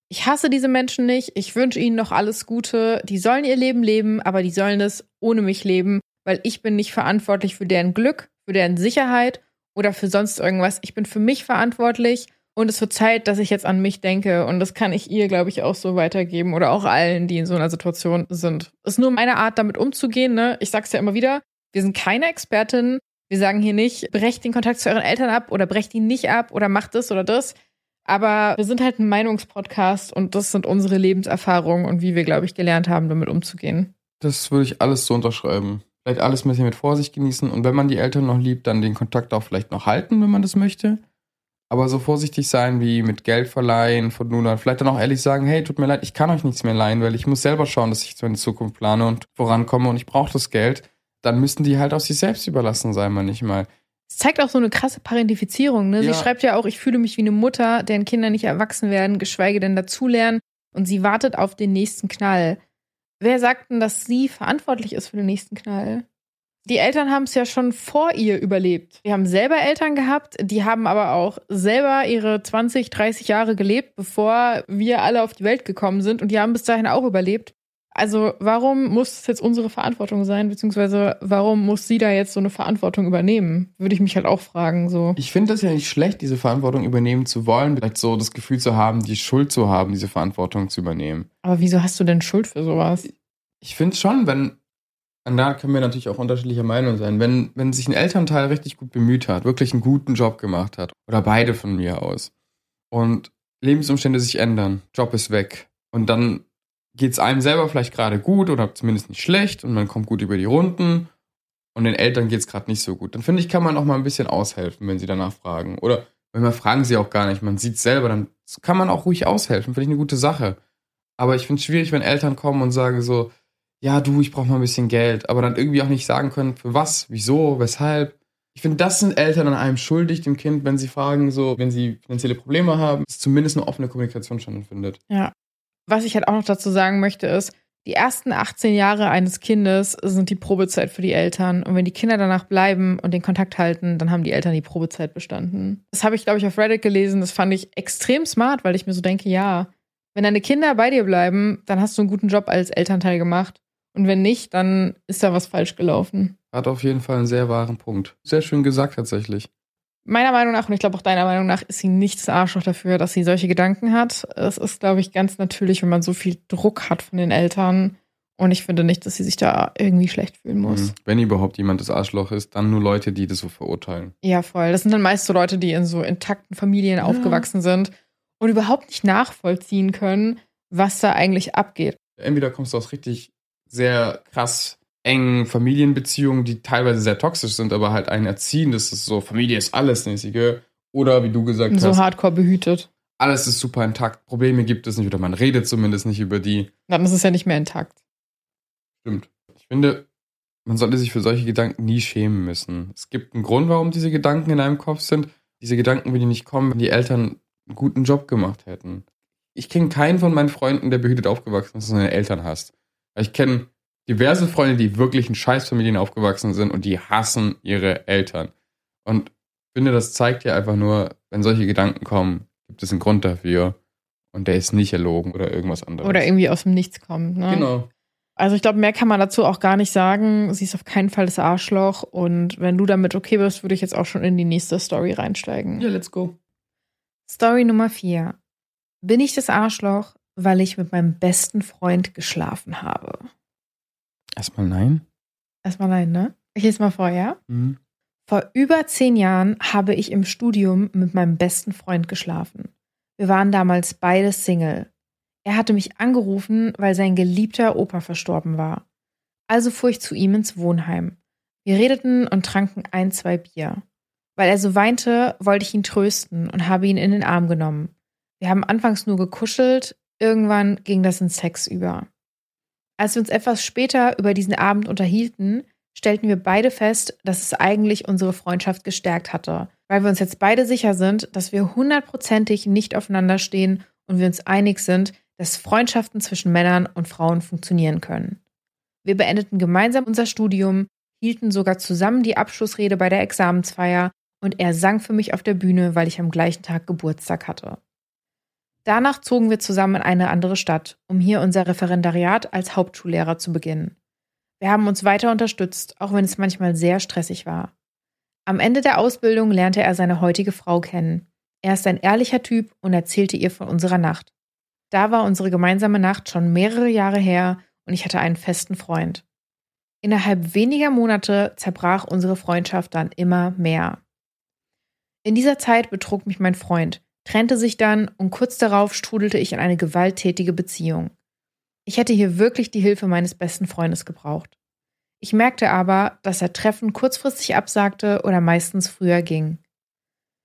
ich hasse diese Menschen nicht, ich wünsche ihnen noch alles Gute, die sollen ihr Leben leben, aber die sollen es ohne mich leben, weil ich bin nicht verantwortlich für deren Glück, für deren Sicherheit oder für sonst irgendwas. Ich bin für mich verantwortlich und es wird Zeit, dass ich jetzt an mich denke. Und das kann ich ihr, glaube ich, auch so weitergeben. Oder auch allen, die in so einer Situation sind. Es ist nur meine Art, damit umzugehen. Ne? Ich sag's ja immer wieder, wir sind keine Expertinnen. Wir sagen hier nicht, brecht den Kontakt zu euren Eltern ab oder brecht ihn nicht ab oder macht das oder das. Aber wir sind halt ein Meinungspodcast und das sind unsere Lebenserfahrungen und wie wir, glaube ich, gelernt haben, damit umzugehen. Das würde ich alles so unterschreiben. Vielleicht alles ein bisschen mit Vorsicht genießen und wenn man die Eltern noch liebt, dann den Kontakt auch vielleicht noch halten, wenn man das möchte aber so vorsichtig sein wie mit Geld verleihen von nun an. Vielleicht dann auch ehrlich sagen, hey, tut mir leid, ich kann euch nichts mehr leihen, weil ich muss selber schauen, dass ich in Zukunft plane und vorankomme und ich brauche das Geld. Dann müssten die halt auf sich selbst überlassen sein, manchmal. Es zeigt auch so eine krasse Parentifizierung. Ne? Ja. Sie schreibt ja auch, ich fühle mich wie eine Mutter, deren Kinder nicht erwachsen werden, geschweige denn dazulernen. Und sie wartet auf den nächsten Knall. Wer sagt denn, dass sie verantwortlich ist für den nächsten Knall? Die Eltern haben es ja schon vor ihr überlebt. Wir haben selber Eltern gehabt, die haben aber auch selber ihre 20, 30 Jahre gelebt, bevor wir alle auf die Welt gekommen sind und die haben bis dahin auch überlebt. Also warum muss es jetzt unsere Verantwortung sein, beziehungsweise warum muss sie da jetzt so eine Verantwortung übernehmen? Würde ich mich halt auch fragen. So. Ich finde das ja nicht schlecht, diese Verantwortung übernehmen zu wollen, vielleicht so das Gefühl zu haben, die Schuld zu haben, diese Verantwortung zu übernehmen. Aber wieso hast du denn Schuld für sowas? Ich finde schon, wenn und da können wir natürlich auch unterschiedlicher Meinung sein. Wenn, wenn sich ein Elternteil richtig gut bemüht hat, wirklich einen guten Job gemacht hat, oder beide von mir aus, und Lebensumstände sich ändern, Job ist weg, und dann geht es einem selber vielleicht gerade gut oder zumindest nicht schlecht und man kommt gut über die Runden und den Eltern geht es gerade nicht so gut, dann finde ich, kann man auch mal ein bisschen aushelfen, wenn sie danach fragen. Oder wenn man fragen sie auch gar nicht, man sieht selber, dann kann man auch ruhig aushelfen, finde ich eine gute Sache. Aber ich finde es schwierig, wenn Eltern kommen und sagen so, ja, du, ich brauche mal ein bisschen Geld, aber dann irgendwie auch nicht sagen können, für was, wieso, weshalb. Ich finde, das sind Eltern an einem schuldig, dem Kind, wenn sie fragen, so, wenn sie finanzielle Probleme haben, dass zumindest eine offene Kommunikation stattfindet. Ja. Was ich halt auch noch dazu sagen möchte, ist, die ersten 18 Jahre eines Kindes sind die Probezeit für die Eltern. Und wenn die Kinder danach bleiben und den Kontakt halten, dann haben die Eltern die Probezeit bestanden. Das habe ich, glaube ich, auf Reddit gelesen. Das fand ich extrem smart, weil ich mir so denke, ja, wenn deine Kinder bei dir bleiben, dann hast du einen guten Job als Elternteil gemacht. Und wenn nicht, dann ist da was falsch gelaufen. Hat auf jeden Fall einen sehr wahren Punkt. Sehr schön gesagt tatsächlich. Meiner Meinung nach, und ich glaube auch deiner Meinung nach, ist sie nicht das Arschloch dafür, dass sie solche Gedanken hat. Es ist, glaube ich, ganz natürlich, wenn man so viel Druck hat von den Eltern. Und ich finde nicht, dass sie sich da irgendwie schlecht fühlen muss. Mhm. Wenn überhaupt jemand das Arschloch ist, dann nur Leute, die das so verurteilen. Ja, voll. Das sind dann meist so Leute, die in so intakten Familien ja. aufgewachsen sind und überhaupt nicht nachvollziehen können, was da eigentlich abgeht. Entweder kommst du aus richtig sehr krass engen Familienbeziehungen, die teilweise sehr toxisch sind, aber halt einen erziehen, das ist so, Familie ist alles mäßige. Oder wie du gesagt so hast. So hardcore behütet. Alles ist super intakt. Probleme gibt es nicht oder man redet zumindest nicht über die. Dann ist es ja nicht mehr intakt. Stimmt. Ich finde, man sollte sich für solche Gedanken nie schämen müssen. Es gibt einen Grund, warum diese Gedanken in einem Kopf sind. Diese Gedanken würden nicht kommen, wenn die Eltern einen guten Job gemacht hätten. Ich kenne keinen von meinen Freunden, der behütet aufgewachsen ist und seine Eltern hasst. Ich kenne diverse Freunde, die wirklich in Scheißfamilien aufgewachsen sind und die hassen ihre Eltern. Und ich finde, das zeigt ja einfach nur, wenn solche Gedanken kommen, gibt es einen Grund dafür. Und der ist nicht erlogen oder irgendwas anderes. Oder irgendwie aus dem Nichts kommt. Ne? Genau. Also ich glaube, mehr kann man dazu auch gar nicht sagen. Sie ist auf keinen Fall das Arschloch. Und wenn du damit okay bist, würde ich jetzt auch schon in die nächste Story reinsteigen. Ja, let's go. Story Nummer 4. Bin ich das Arschloch, weil ich mit meinem besten Freund geschlafen habe? Erstmal nein. Erstmal nein, ne? Ich lese mal vor, ja? Mhm. Vor über zehn Jahren habe ich im Studium mit meinem besten Freund geschlafen. Wir waren damals beide Single. Er hatte mich angerufen, weil sein geliebter Opa verstorben war. Also fuhr ich zu ihm ins Wohnheim. Wir redeten und tranken ein, zwei Bier. Weil er so weinte, wollte ich ihn trösten und habe ihn in den Arm genommen. Wir haben anfangs nur gekuschelt, irgendwann ging das in Sex über. Als wir uns etwas später über diesen Abend unterhielten, stellten wir beide fest, dass es eigentlich unsere Freundschaft gestärkt hatte, weil wir uns jetzt beide sicher sind, dass wir hundertprozentig nicht aufeinander stehen und wir uns einig sind, dass Freundschaften zwischen Männern und Frauen funktionieren können. Wir beendeten gemeinsam unser Studium, hielten sogar zusammen die Abschlussrede bei der Examensfeier und er sang für mich auf der Bühne, weil ich am gleichen Tag Geburtstag hatte. Danach zogen wir zusammen in eine andere Stadt, um hier unser Referendariat als Hauptschullehrer zu beginnen. Wir haben uns weiter unterstützt, auch wenn es manchmal sehr stressig war. Am Ende der Ausbildung lernte er seine heutige Frau kennen. Er ist ein ehrlicher Typ und erzählte ihr von unserer Nacht. Da war unsere gemeinsame Nacht schon mehrere Jahre her und ich hatte einen festen Freund. Innerhalb weniger Monate zerbrach unsere Freundschaft dann immer mehr. In dieser Zeit betrug mich mein Freund, trennte sich dann und kurz darauf strudelte ich in eine gewalttätige Beziehung. Ich hätte hier wirklich die Hilfe meines besten Freundes gebraucht. Ich merkte aber, dass er Treffen kurzfristig absagte oder meistens früher ging.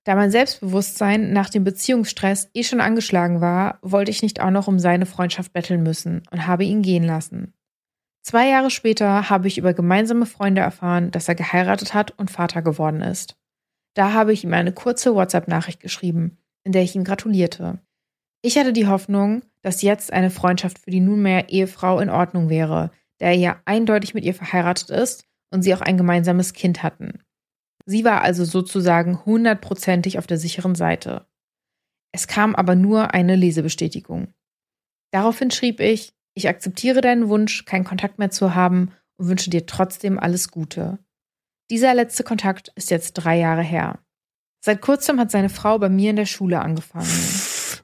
Da mein Selbstbewusstsein nach dem Beziehungsstress eh schon angeschlagen war, wollte ich nicht auch noch um seine Freundschaft betteln müssen und habe ihn gehen lassen. Zwei Jahre später habe ich über gemeinsame Freunde erfahren, dass er geheiratet hat und Vater geworden ist. Da habe ich ihm eine kurze WhatsApp-Nachricht geschrieben, in der ich ihm gratulierte. Ich hatte die Hoffnung, dass jetzt eine Freundschaft für die nunmehr Ehefrau in Ordnung wäre, da er ja eindeutig mit ihr verheiratet ist und sie auch ein gemeinsames Kind hatten. Sie war also sozusagen hundertprozentig auf der sicheren Seite. Es kam aber nur eine Lesebestätigung. Daraufhin schrieb ich, ich akzeptiere deinen Wunsch, keinen Kontakt mehr zu haben und wünsche dir trotzdem alles Gute. Dieser letzte Kontakt ist jetzt drei Jahre her. Seit kurzem hat seine Frau bei mir in der Schule angefangen.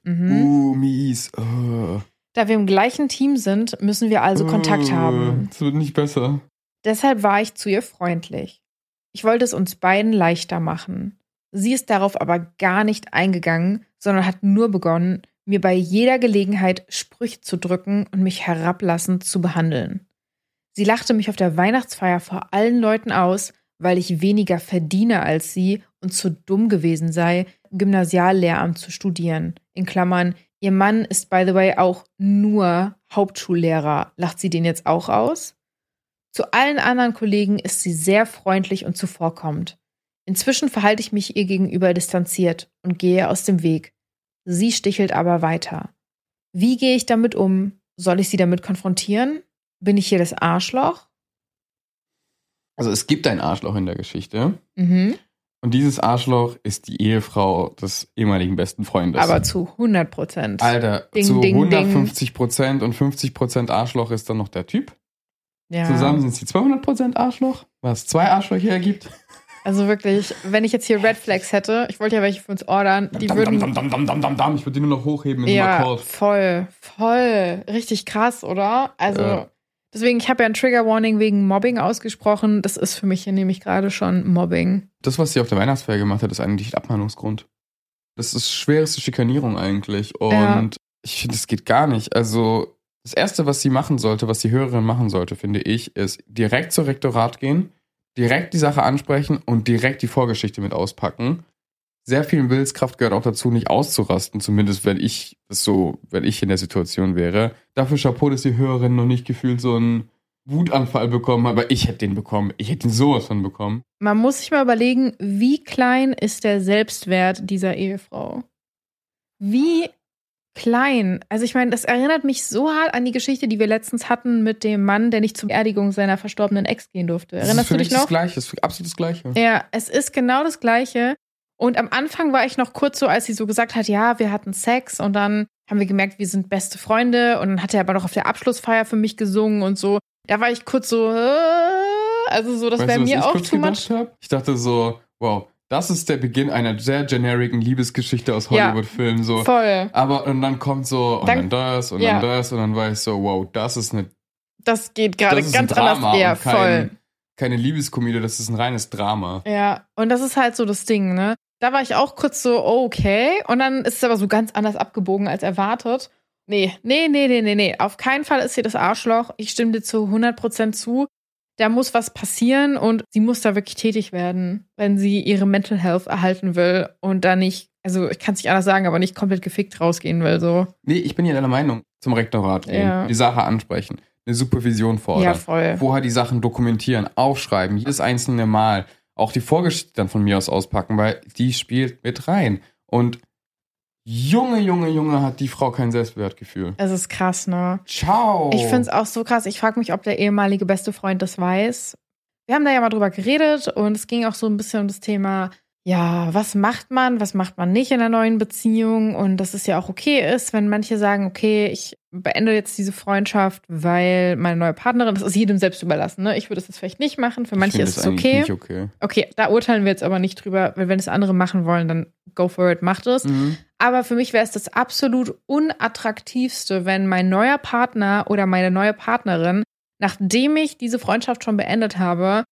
Mhm. Uh, mies. Uh. Da wir im gleichen Team sind, müssen wir also uh, Kontakt haben. Es wird nicht besser. Deshalb war ich zu ihr freundlich. Ich wollte es uns beiden leichter machen. Sie ist darauf aber gar nicht eingegangen, sondern hat nur begonnen, mir bei jeder Gelegenheit Sprüche zu drücken und mich herablassend zu behandeln. Sie lachte mich auf der Weihnachtsfeier vor allen Leuten aus, weil ich weniger verdiene als sie und zu dumm gewesen sei, Gymnasiallehramt zu studieren. In Klammern, Ihr Mann ist, by the way, auch nur Hauptschullehrer. Lacht sie den jetzt auch aus? Zu allen anderen Kollegen ist sie sehr freundlich und zuvorkommend. Inzwischen verhalte ich mich ihr gegenüber distanziert und gehe aus dem Weg. Sie stichelt aber weiter. Wie gehe ich damit um? Soll ich sie damit konfrontieren? Bin ich hier das Arschloch? Also es gibt ein Arschloch in der Geschichte. Mhm. Und dieses Arschloch ist die Ehefrau des ehemaligen besten Freundes. Aber zu 100 Prozent. Alter, Ding, zu ding, 150 Prozent und 50 Prozent Arschloch ist dann noch der Typ. Ja. Zusammen sind sie 200 Prozent Arschloch, was zwei Arschlöcher ergibt. Also wirklich, wenn ich jetzt hier Red Flags hätte, ich wollte ja welche für uns ordern, die Dam, würden. dam, dam. Ich würde die nur noch hochheben in einem Ja, Akkord. voll, voll. Richtig krass, oder? Also, Ja. Deswegen, ich habe ja ein Trigger Warning wegen Mobbing ausgesprochen. Das ist für mich hier nämlich gerade schon Mobbing. Das, was sie auf der Weihnachtsfeier gemacht hat, ist eigentlich Abmahnungsgrund. Das ist schwerste Schikanierung eigentlich. Und Ja. ich finde, es geht gar nicht. Also, das Erste, was sie machen sollte, was die Hörerin machen sollte, finde ich, ist direkt zur Rektorat gehen, direkt die Sache ansprechen und direkt die Vorgeschichte mit auspacken. Sehr viel Willenskraft gehört auch dazu, nicht auszurasten, zumindest wenn ich das so, wenn ich in der Situation wäre. Dafür Chapeau, dass die Hörerin noch nicht gefühlt so einen Wutanfall bekommen, aber ich hätte den bekommen. Ich hätte ihn sowas von bekommen. Man muss sich mal überlegen, wie klein ist der Selbstwert dieser Ehefrau? Wie klein? Also ich meine, das erinnert mich so hart an die Geschichte, die wir letztens hatten mit dem Mann, der nicht zur Beerdigung seiner verstorbenen Ex gehen durfte. Das ist Erinnerst für du mich dich noch? das Gleiche, das ist absolut das Gleiche. Ja, es ist genau das Gleiche. Und am Anfang war ich noch kurz so, als sie so gesagt hat, ja, wir hatten Sex und dann haben wir gemerkt, wir sind beste Freunde und dann hat er aber noch auf der Abschlussfeier für mich gesungen und so. Da war ich kurz so, äh, also so, das wäre mir ich auch too much. hab? Ich dachte so, wow, das ist der Beginn einer sehr generigen Liebesgeschichte aus Ja. Hollywood-Filmen. So. Voll. Aber und dann kommt so, und Dann- dann, das und ja. dann das und dann war ich so, wow, das ist eine, Das geht gerade ganz anders. Ja, und kein, voll. Keine Liebeskomödie, das ist ein reines Drama. Ja, und das ist halt so das Ding, ne? Da war ich auch kurz so, okay. Und dann ist es aber so ganz anders abgebogen als erwartet. Nee, nee, nee, nee, nee, nee. Auf keinen Fall ist sie das Arschloch. Ich stimme dir zu 100% zu. Da muss was passieren und sie muss da wirklich tätig werden, wenn sie ihre Mental Health erhalten will und da nicht, also ich kann es nicht anders sagen, aber nicht komplett gefickt rausgehen will, so. Nee, ich bin ja deiner Meinung. Zum Rektorat gehen, Ja. die Sache ansprechen, eine Supervision fordern. Ja, voll. vorher die Sachen dokumentieren, aufschreiben, jedes einzelne Mal. Auch die Vorgeschichte dann von mir aus auspacken, weil die spielt mit rein. Und Junge, Junge, Junge, hat die Frau kein Selbstwertgefühl. Es ist krass, ne? Ciao. Ich finde es auch so krass. Ich frage mich, ob der ehemalige beste Freund das weiß. Wir haben da ja mal drüber geredet und es ging auch so ein bisschen um das Thema, ja, was macht man, was macht man nicht in einer neuen Beziehung und dass es ja auch okay ist, wenn manche sagen, okay, ich beende jetzt diese Freundschaft, weil meine neue Partnerin, das ist jedem selbst überlassen, ne? Ich würde es jetzt vielleicht nicht machen, für manche ist das es okay. Okay. Okay, da urteilen wir jetzt aber nicht drüber, weil wenn es andere machen wollen, dann go for it, macht es. Mhm. Aber für mich wäre es das absolut unattraktivste, wenn mein neuer Partner oder meine neue Partnerin, nachdem ich diese Freundschaft schon beendet habe,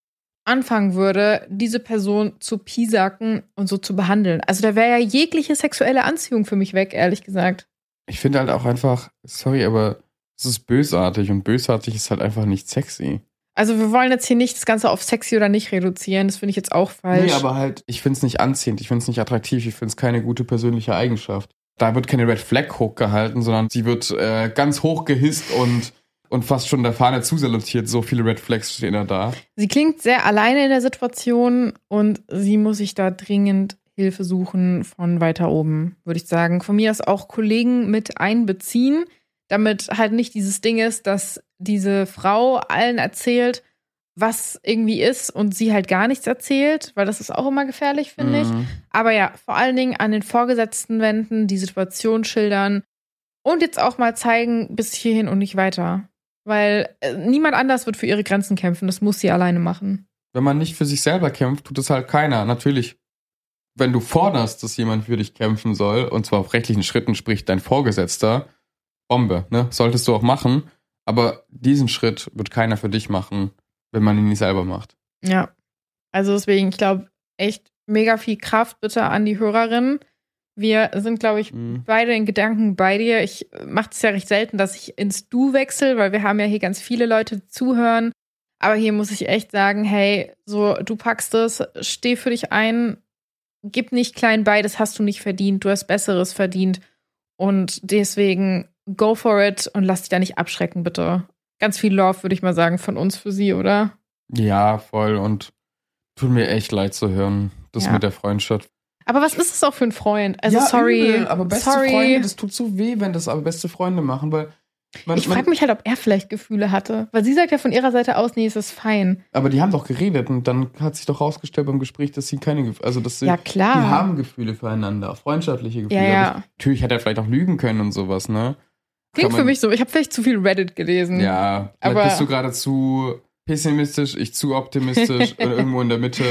anfangen würde, diese Person zu piesacken und so zu behandeln. Also da wäre ja jegliche sexuelle Anziehung für mich weg, ehrlich gesagt. Ich finde halt auch einfach, sorry, aber es ist bösartig und bösartig ist halt einfach nicht sexy. Also wir wollen jetzt hier nicht das Ganze auf sexy oder nicht reduzieren, das finde ich jetzt auch falsch. Nee, aber halt, ich finde es nicht anziehend, ich finde es nicht attraktiv, ich finde es keine gute persönliche Eigenschaft. Da wird keine Red Flag hochgehalten, sondern sie wird äh, ganz hoch gehisst und, und fast schon der Fahne zusalutiert. So viele Red Flags stehen da da. Sie klingt sehr alleine in der Situation und sie muss sich da dringend Hilfe suchen von weiter oben, würde ich sagen. Von mir aus auch Kollegen mit einbeziehen, damit halt nicht dieses Ding ist, dass diese Frau allen erzählt, was irgendwie ist und sie halt gar nichts erzählt, weil das ist auch immer gefährlich, finde ich. Mhm. Aber ja, vor allen Dingen an den Vorgesetzten wenden, die Situation schildern und jetzt auch mal zeigen, bis hierhin und nicht weiter. Weil äh, niemand anders wird für ihre Grenzen kämpfen. Das muss sie alleine machen. Wenn man nicht für sich selber kämpft, tut es halt keiner. Natürlich, wenn du forderst, dass jemand für dich kämpfen soll, und zwar auf rechtlichen Schritten, sprich dein Vorgesetzter, Bombe, ne? Solltest du auch machen. Aber diesen Schritt wird keiner für dich machen, wenn man ihn nicht selber macht. Ja. Also deswegen, ich glaube, echt mega viel Kraft bitte an die Hörerin. Wir sind, glaube ich, Mhm. beide in Gedanken bei dir. Ich mache es ja recht selten, dass ich ins Du wechsle, weil wir haben ja hier ganz viele Leute, die zuhören. Aber hier muss ich echt sagen, hey, so, du packst es, steh für dich ein, gib nicht klein bei, das hast du nicht verdient, du hast Besseres verdient. Und deswegen go for it und lass dich da nicht abschrecken, bitte. Ganz viel Love, würde ich mal sagen, von uns für sie, oder? Ja, voll. Und tut mir echt leid zu hören, das Ja. mit der Freundschaft. Aber was ist es auch für ein Freund? Also ja, sorry. übel, aber beste sorry. Freunde, das tut so weh, wenn das aber beste Freunde machen, weil man, ich frage mich halt, ob er vielleicht Gefühle hatte. Weil sie sagt ja von ihrer Seite aus, nee, es ist fein. aber die haben doch geredet und dann hat sich doch rausgestellt beim Gespräch, dass sie keine Gefühle, also dass sie, Ja, klar. die haben Gefühle füreinander, freundschaftliche Gefühle. Ja, ja. Natürlich hätte er vielleicht auch lügen können und sowas, ne? Klingt Kann für man- mich so. Ich habe vielleicht zu viel Reddit gelesen. Ja, Aber- bist du gerade zu pessimistisch, ich zu optimistisch oder irgendwo in der Mitte.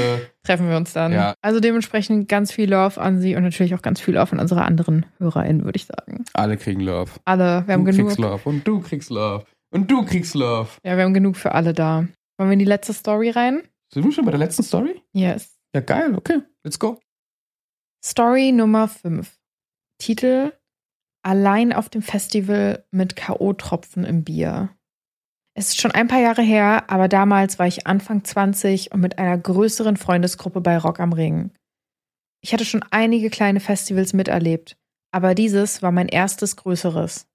Treffen wir uns dann. Ja. Also dementsprechend ganz viel Love an sie und natürlich auch ganz viel Love an unsere anderen HörerInnen, würde ich sagen. Alle kriegen Love. Alle. Wir haben du genug. kriegst Love und du kriegst Love und du kriegst Love. Ja, wir haben genug für alle da. Wollen wir in die letzte Story rein? Sind wir schon bei der letzten Story? Yes. Ja, geil, okay, let's go. Story Nummer 5. Titel Allein auf dem Festival mit K.O.-Tropfen im Bier. Es ist schon ein paar Jahre her, aber damals war ich Anfang 20 und mit einer größeren Freundesgruppe bei Rock am Ring. Ich hatte schon einige kleine Festivals miterlebt, aber dieses war mein erstes größeres.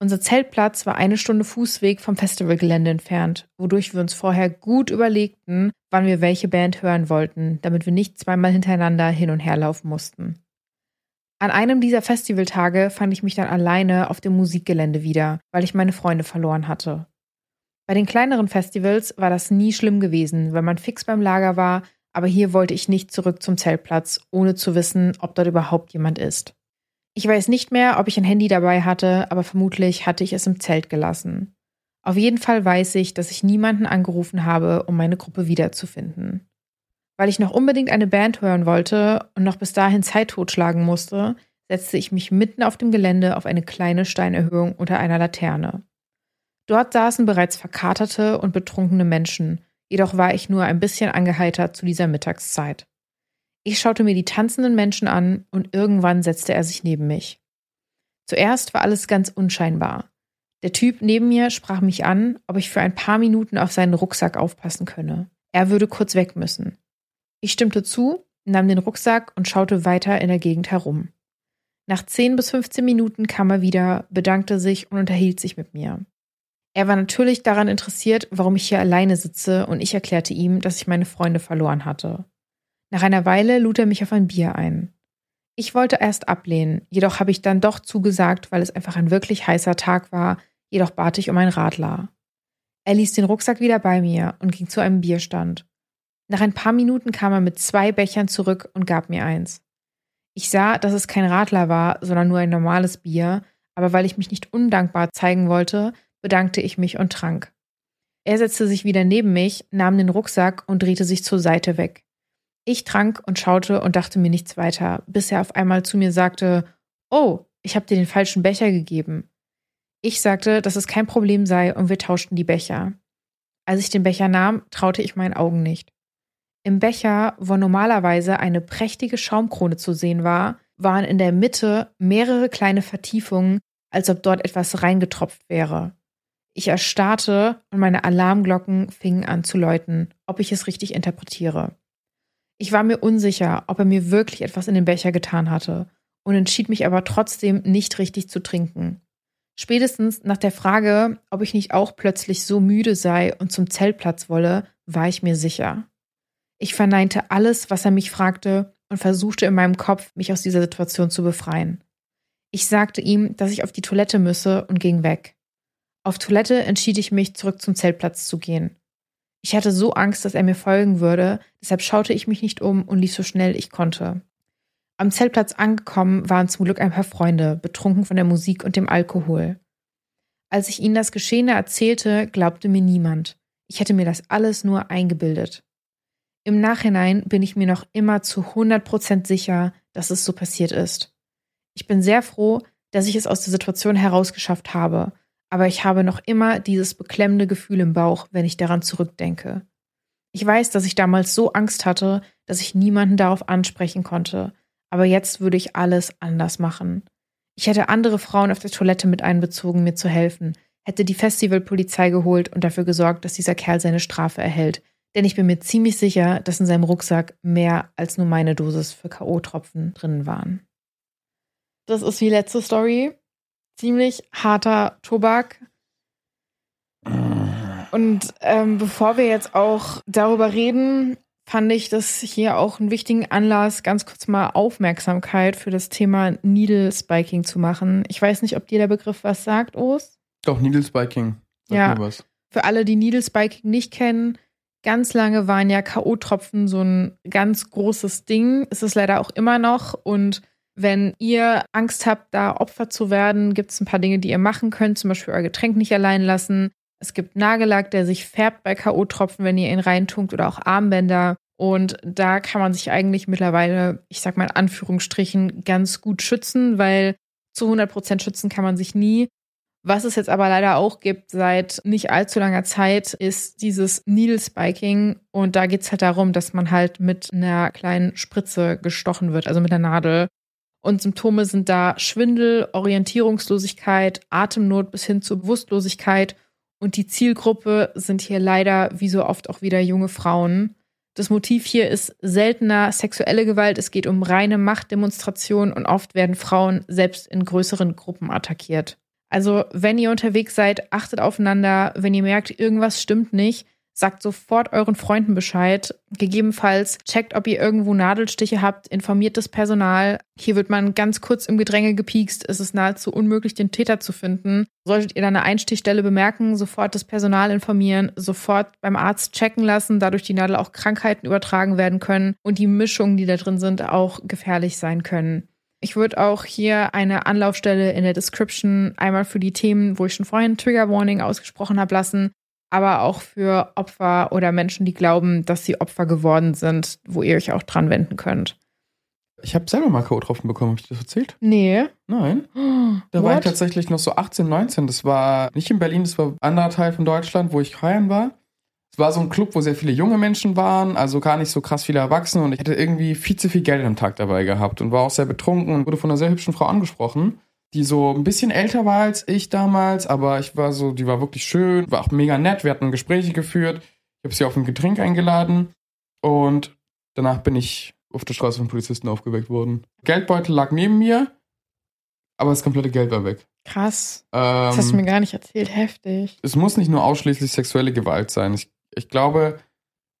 Unser Zeltplatz war eine Stunde Fußweg vom Festivalgelände entfernt, wodurch wir uns vorher gut überlegten, wann wir welche Band hören wollten, damit wir nicht zweimal hintereinander hin und her laufen mussten. An einem dieser Festivaltage fand ich mich dann alleine auf dem Musikgelände wieder, weil ich meine Freunde verloren hatte. Bei den kleineren Festivals war das nie schlimm gewesen, weil man fix beim Lager war, aber hier wollte ich nicht zurück zum Zeltplatz, ohne zu wissen, ob dort überhaupt jemand ist. Ich weiß nicht mehr, ob ich ein Handy dabei hatte, aber vermutlich hatte ich es im Zelt gelassen. Auf jeden Fall weiß ich, dass ich niemanden angerufen habe, um meine Gruppe wiederzufinden. Weil ich noch unbedingt eine Band hören wollte und noch bis dahin Zeit totschlagen musste, setzte ich mich mitten auf dem Gelände auf eine kleine Steinerhöhung unter einer Laterne. Dort saßen bereits verkaterte und betrunkene Menschen, jedoch war ich nur ein bisschen angeheitert zu dieser Mittagszeit. Ich schaute mir die tanzenden Menschen an und irgendwann setzte er sich neben mich. Zuerst war alles ganz unscheinbar. Der Typ neben mir sprach mich an, ob ich für ein paar Minuten auf seinen Rucksack aufpassen könne. Er würde kurz weg müssen. Ich stimmte zu, nahm den Rucksack und schaute weiter in der Gegend herum. Nach 10 bis 15 Minuten kam er wieder, bedankte sich und unterhielt sich mit mir. Er war natürlich daran interessiert, warum ich hier alleine sitze, und ich erklärte ihm, dass ich meine Freunde verloren hatte. Nach einer Weile lud er mich auf ein Bier ein. Ich wollte erst ablehnen, jedoch habe ich dann doch zugesagt, weil es einfach ein wirklich heißer Tag war, jedoch bat ich um ein Radler. Er ließ den Rucksack wieder bei mir und ging zu einem Bierstand. Nach ein paar Minuten kam er mit zwei Bechern zurück und gab mir eins. Ich sah, dass es kein Radler war, sondern nur ein normales Bier, aber weil ich mich nicht undankbar zeigen wollte, bedankte ich mich und trank. Er setzte sich wieder neben mich, nahm den Rucksack und drehte sich zur Seite weg. Ich trank und schaute und dachte mir nichts weiter, bis er auf einmal zu mir sagte, Oh, ich habe dir den falschen Becher gegeben. Ich sagte, dass es kein Problem sei und wir tauschten die Becher. Als ich den Becher nahm, traute ich meinen Augen nicht. Im Becher, wo normalerweise eine prächtige Schaumkrone zu sehen war, waren in der Mitte mehrere kleine Vertiefungen, als ob dort etwas reingetropft wäre. Ich erstarrte und meine Alarmglocken fingen an zu läuten, ob ich es richtig interpretiere. Ich war mir unsicher, ob er mir wirklich etwas in den Becher getan hatte und entschied mich aber trotzdem nicht richtig zu trinken. Spätestens nach der Frage, ob ich nicht auch plötzlich so müde sei und zum Zeltplatz wolle, war ich mir sicher. Ich verneinte alles, was er mich fragte und versuchte in meinem Kopf, mich aus dieser Situation zu befreien. Ich sagte ihm, dass ich auf die Toilette müsse und ging weg. Auf Toilette entschied ich mich, zurück zum Zeltplatz zu gehen. Ich hatte so Angst, dass er mir folgen würde, deshalb schaute ich mich nicht um und lief so schnell ich konnte. Am Zeltplatz angekommen waren zum Glück ein paar Freunde, betrunken von der Musik und dem Alkohol. Als ich ihnen das Geschehene erzählte, glaubte mir niemand. Ich hätte mir das alles nur eingebildet. Im Nachhinein bin ich mir noch immer zu 100% sicher, dass es so passiert ist. Ich bin sehr froh, dass ich es aus der Situation herausgeschafft habe, aber ich habe noch immer dieses beklemmende Gefühl im Bauch, wenn ich daran zurückdenke. Ich weiß, dass ich damals so Angst hatte, dass ich niemanden darauf ansprechen konnte, aber jetzt würde ich alles anders machen. Ich hätte andere Frauen auf der Toilette mit einbezogen, mir zu helfen, hätte die Festivalpolizei geholt und dafür gesorgt, dass dieser Kerl seine Strafe erhält, denn ich bin mir ziemlich sicher, dass in seinem Rucksack mehr als nur meine Dosis für K.O.-Tropfen drin waren. Das ist wie letzte Story. Ziemlich harter Tobak. Und ähm, bevor wir jetzt auch darüber reden, fand ich das hier auch einen wichtigen Anlass, ganz kurz mal Aufmerksamkeit für das Thema Needle Spiking zu machen. Ich weiß nicht, ob dir der Begriff was sagt, Os? Doch, Needle Spiking. Sag ja. Für alle, die Needle Spiking nicht kennen, ganz lange waren ja K.O.-Tropfen so ein ganz großes Ding. Ist es leider auch immer noch. Und wenn ihr Angst habt, da Opfer zu werden, gibt es ein paar Dinge, die ihr machen könnt. Zum Beispiel euer Getränk nicht allein lassen. Es gibt Nagellack, der sich färbt bei K.O.-Tropfen, wenn ihr ihn reintunkt oder auch Armbänder. Und da kann man sich eigentlich mittlerweile, ich sag mal in Anführungsstrichen, ganz gut schützen, weil zu 100 Prozent schützen kann man sich nie. Was es jetzt aber leider auch gibt seit nicht allzu langer Zeit, ist dieses Needle Spiking. Und da geht es halt darum, dass man halt mit einer kleinen Spritze gestochen wird, also mit einer Nadel. Und Symptome sind da Schwindel, Orientierungslosigkeit, Atemnot bis hin zur Bewusstlosigkeit und die Zielgruppe sind hier leider wie so oft auch wieder junge Frauen. Das Motiv hier ist seltener sexuelle Gewalt. Es geht um reine Machtdemonstration und oft werden Frauen selbst in größeren Gruppen attackiert. Also, wenn ihr unterwegs seid, achtet aufeinander. Wenn ihr merkt, irgendwas stimmt nicht, Sagt sofort euren Freunden Bescheid. Gegebenenfalls checkt, ob ihr irgendwo Nadelstiche habt, informiert das Personal. Hier wird man ganz kurz im Gedränge gepiekst. Es ist nahezu unmöglich, den Täter zu finden. Solltet ihr da eine Einstichstelle bemerken, sofort das Personal informieren, sofort beim Arzt checken lassen, dadurch die Nadel auch Krankheiten übertragen werden können und die Mischungen, die da drin sind, auch gefährlich sein können. Ich würde auch hier eine Anlaufstelle in der Description einmal für die Themen, wo ich schon vorhin Trigger Warning ausgesprochen habe, lassen aber auch für Opfer oder Menschen, die glauben, dass sie Opfer geworden sind, wo ihr euch auch dran wenden könnt. Ich habe selber mal K.O.-Tropfen bekommen, habe ich das erzählt? Nee. Nein. Da What? war ich tatsächlich noch so 18, 19. Das war nicht in Berlin, das war ein anderer Teil von Deutschland, wo ich feiern war. Es war so ein Club, wo sehr viele junge Menschen waren, also gar nicht so krass viele Erwachsene und ich hatte irgendwie viel zu viel Geld am Tag dabei gehabt und war auch sehr betrunken und wurde von einer sehr hübschen Frau angesprochen die so ein bisschen älter war als ich damals, aber ich war so, die war wirklich schön, war auch mega nett. Wir hatten Gespräche geführt. Ich habe sie auf ein Getränk eingeladen und danach bin ich auf der Straße von Polizisten aufgeweckt worden. Geldbeutel lag neben mir, aber das komplette Geld war weg. Krass. Ähm, das hast du mir gar nicht erzählt. Heftig. Es muss nicht nur ausschließlich sexuelle Gewalt sein. Ich, ich glaube,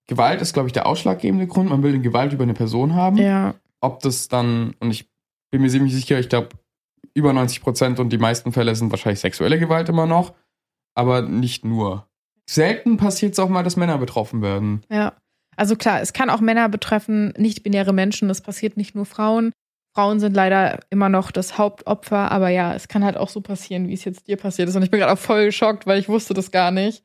Gewalt ist, glaube ich, der ausschlaggebende Grund. Man will eine Gewalt über eine Person haben. Ja. Ob das dann, und ich bin mir ziemlich sicher, ich glaube, über 90 Prozent und die meisten Fälle sind wahrscheinlich sexuelle Gewalt immer noch, aber nicht nur. Selten passiert es auch mal, dass Männer betroffen werden. Ja. Also klar, es kann auch Männer betreffen, nicht-binäre Menschen, das passiert nicht nur Frauen. Frauen sind leider immer noch das Hauptopfer, aber ja, es kann halt auch so passieren, wie es jetzt dir passiert ist. Und ich bin gerade auch voll geschockt, weil ich wusste das gar nicht.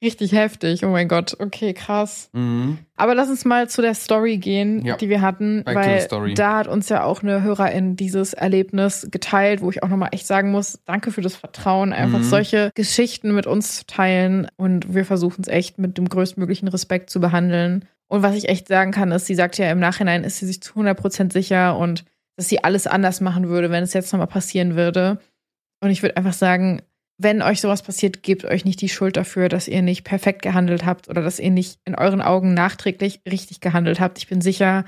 Richtig heftig. Oh mein Gott. Okay, krass. Mhm. Aber lass uns mal zu der Story gehen, ja. die wir hatten, Back weil da hat uns ja auch eine Hörerin dieses Erlebnis geteilt, wo ich auch nochmal echt sagen muss, danke für das Vertrauen, einfach mhm. solche Geschichten mit uns zu teilen und wir versuchen es echt mit dem größtmöglichen Respekt zu behandeln. Und was ich echt sagen kann, ist, sie sagt ja im Nachhinein, ist sie sich zu 100% sicher und dass sie alles anders machen würde, wenn es jetzt nochmal passieren würde. Und ich würde einfach sagen, wenn euch sowas passiert, gebt euch nicht die Schuld dafür, dass ihr nicht perfekt gehandelt habt oder dass ihr nicht in euren Augen nachträglich richtig gehandelt habt. Ich bin sicher,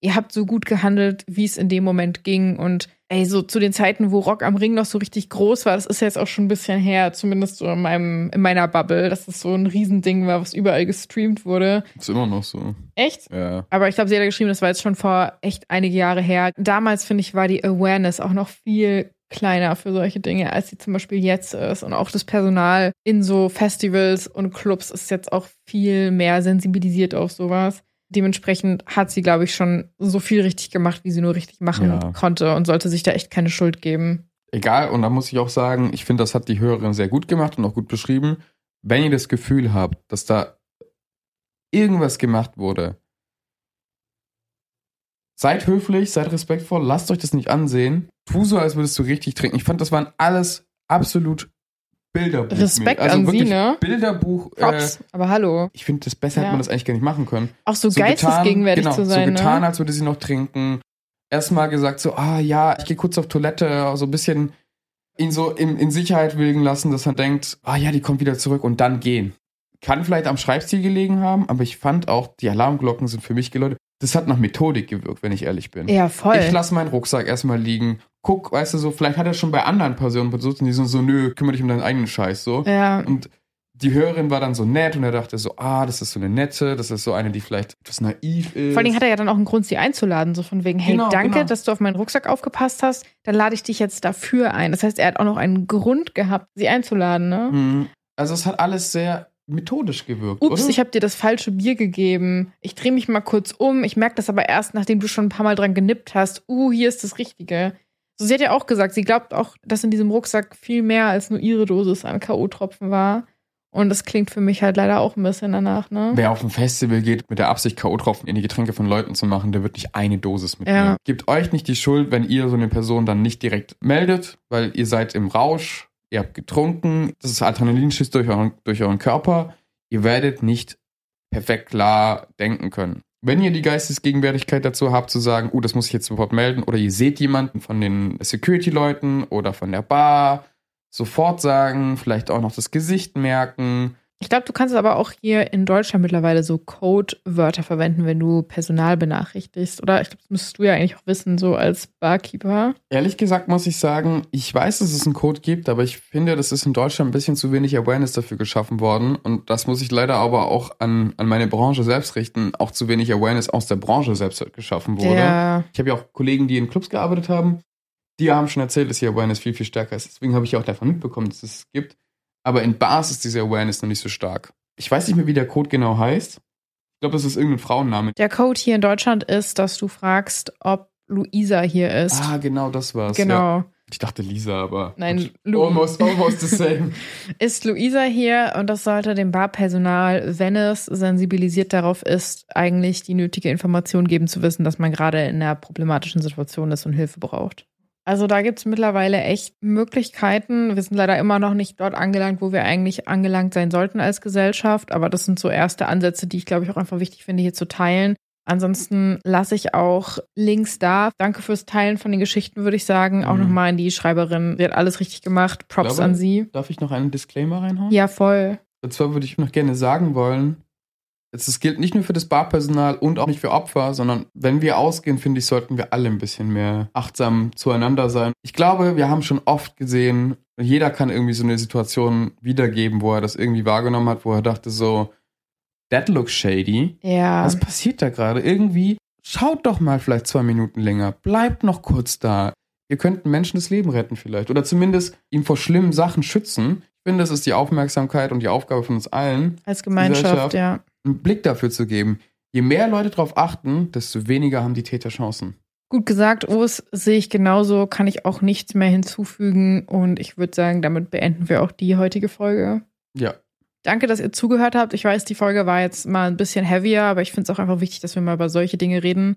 ihr habt so gut gehandelt, wie es in dem Moment ging. Und ey, so zu den Zeiten, wo Rock am Ring noch so richtig groß war, das ist jetzt auch schon ein bisschen her, zumindest so in, meinem, in meiner Bubble, dass das so ein Riesending war, was überall gestreamt wurde. Ist immer noch so. Echt? Ja. Aber ich glaube, sie hat ja geschrieben, das war jetzt schon vor echt einige Jahre her. Damals, finde ich, war die Awareness auch noch viel kleiner für solche Dinge, als sie zum Beispiel jetzt ist. Und auch das Personal in so Festivals und Clubs ist jetzt auch viel mehr sensibilisiert auf sowas. Dementsprechend hat sie, glaube ich, schon so viel richtig gemacht, wie sie nur richtig machen ja. konnte und sollte sich da echt keine Schuld geben. Egal, und da muss ich auch sagen, ich finde, das hat die Hörerin sehr gut gemacht und auch gut beschrieben. Wenn ihr das Gefühl habt, dass da irgendwas gemacht wurde, Seid höflich, seid respektvoll, lasst euch das nicht ansehen. Tu so, als würdest du richtig trinken. Ich fand, das waren alles absolut Bilderbuch. Respekt also an sie, ne? Bilderbuch. Props, äh, aber hallo. Ich finde, das besser ja. hätte man das eigentlich gar nicht machen können. Auch so, so geistesgegenwärtig genau, zu sein. So getan, ne? als würde sie noch trinken. Erstmal gesagt so, ah ja, ich gehe kurz auf Toilette, so ein bisschen ihn so in, in Sicherheit wilgen lassen, dass er denkt, ah ja, die kommt wieder zurück und dann gehen. Kann vielleicht am Schreibstil gelegen haben, aber ich fand auch, die Alarmglocken sind für mich geläutet das hat nach Methodik gewirkt, wenn ich ehrlich bin. Ja, voll. Ich lasse meinen Rucksack erstmal liegen, guck, weißt du, so, vielleicht hat er schon bei anderen Personen versucht und die sind so, nö, kümmere dich um deinen eigenen Scheiß, so. Ja. Und die Hörerin war dann so nett und er dachte so, ah, das ist so eine nette, das ist so eine, die vielleicht etwas naiv ist. Vor allem hat er ja dann auch einen Grund, sie einzuladen, so von wegen, hey, Genau, danke, genau. dass du auf meinen Rucksack aufgepasst hast, dann lade ich dich jetzt dafür ein. Das heißt, er hat auch noch einen Grund gehabt, sie einzuladen, ne? Mhm. Also es hat alles sehr methodisch gewirkt, Ups, oder? ich habe dir das falsche Bier gegeben. Ich drehe mich mal kurz um. Ich merke das aber erst, nachdem du schon ein paar Mal dran genippt hast. Uh, hier ist das Richtige. So, sie hat ja auch gesagt, sie glaubt auch, dass in diesem Rucksack viel mehr als nur ihre Dosis an K.O.-Tropfen war. Und das klingt für mich halt leider auch ein bisschen danach, ne? Wer auf ein Festival geht mit der Absicht, K.O.-Tropfen in die Getränke von Leuten zu machen, der wird nicht eine Dosis mitnehmen. Ja. Gebt euch nicht die Schuld, wenn ihr so eine Person dann nicht direkt meldet, weil ihr seid im Rausch, ihr habt getrunken, das ist Adrenalin schießt durch euren, durch euren Körper. Ihr werdet nicht perfekt klar denken können. Wenn ihr die Geistesgegenwärtigkeit dazu habt, zu sagen, oh, das muss ich jetzt sofort melden, oder ihr seht jemanden von den Security-Leuten oder von der Bar, sofort sagen, vielleicht auch noch das Gesicht merken. Ich glaube, du kannst aber auch hier in Deutschland mittlerweile so Codewörter verwenden, wenn du Personal benachrichtigst. Oder ich glaube, das müsstest du ja eigentlich auch wissen, so als Barkeeper. Ehrlich gesagt muss ich sagen, ich weiß, dass es einen Code gibt, aber ich finde, das ist in Deutschland ein bisschen zu wenig Awareness dafür geschaffen worden. Und das muss ich leider aber auch an, an meine Branche selbst richten. Auch zu wenig Awareness aus der Branche selbst geschaffen wurde. Ja. Ich habe ja auch Kollegen, die in Clubs gearbeitet haben. Die haben schon erzählt, dass die Awareness viel, viel stärker ist. Deswegen habe ich auch davon mitbekommen, dass es es gibt. Aber in Bars ist diese Awareness noch nicht so stark. Ich weiß nicht mehr, wie der Code genau heißt. Ich glaube, das ist irgendein Frauenname. Der Code hier in Deutschland ist, dass du fragst, ob Luisa hier ist. Ah, genau, das war's. Ja. genau. Ich dachte Lisa, aber. Nein, Lu Almost, almost the same. ist Luisa hier und das sollte dem Barpersonal, wenn es sensibilisiert darauf ist, eigentlich die nötige Information geben zu wissen, dass man gerade in einer problematischen Situation ist und Hilfe braucht. Also da gibt es mittlerweile echt Möglichkeiten. Wir sind leider immer noch nicht dort angelangt, wo wir eigentlich angelangt sein sollten als Gesellschaft. Aber das sind so erste Ansätze, die ich, glaube ich, auch einfach wichtig finde, hier zu teilen. Ansonsten lasse ich auch Links da. Danke fürs Teilen von den Geschichten, würde ich sagen. Auch Mhm. nochmal an die Schreiberin. Sie hat alles richtig gemacht. Props glaube, an sie. Darf ich noch einen Disclaimer reinhauen? Ja, voll. Und zwar würde ich noch gerne sagen wollen, es gilt nicht nur für das Barpersonal und auch nicht für Opfer, sondern wenn wir ausgehen, finde ich, sollten wir alle ein bisschen mehr achtsam zueinander sein. Ich glaube, wir haben schon oft gesehen, jeder kann irgendwie so eine Situation wiedergeben, wo er das irgendwie wahrgenommen hat, wo er dachte so, that looks shady. Ja. Was passiert da gerade? Irgendwie, schaut doch mal vielleicht zwei Minuten länger. Bleibt noch kurz da. Ihr könnt einem Menschen das Leben retten vielleicht. Oder zumindest ihn vor schlimmen Sachen schützen. Ich finde, das ist die Aufmerksamkeit und die Aufgabe von uns allen, Als Gemeinschaft, ja. Einen Blick dafür zu geben. Je mehr Leute darauf achten, desto weniger haben die Täter Chancen. Gut gesagt, Urs, sehe ich genauso, kann ich auch nichts mehr hinzufügen. Und ich würde sagen, damit beenden wir auch die heutige Folge. Ja. Danke, dass ihr zugehört habt. Ich weiß, die Folge war jetzt mal ein bisschen heavier, aber ich finde es auch einfach wichtig, dass wir mal über solche Dinge reden.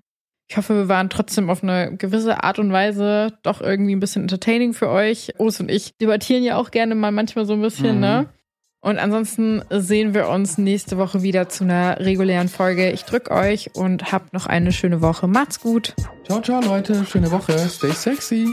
Ich hoffe, wir waren trotzdem auf eine gewisse Art und Weise doch irgendwie ein bisschen entertaining für euch. Urs und ich debattieren ja auch gerne mal manchmal so ein bisschen, Mhm. ne? Und ansonsten sehen wir uns nächste Woche wieder zu einer regulären Folge. Ich drück euch und habt noch eine schöne Woche. Macht's gut. Ciao, ciao, Leute. Schöne Woche. Stay sexy.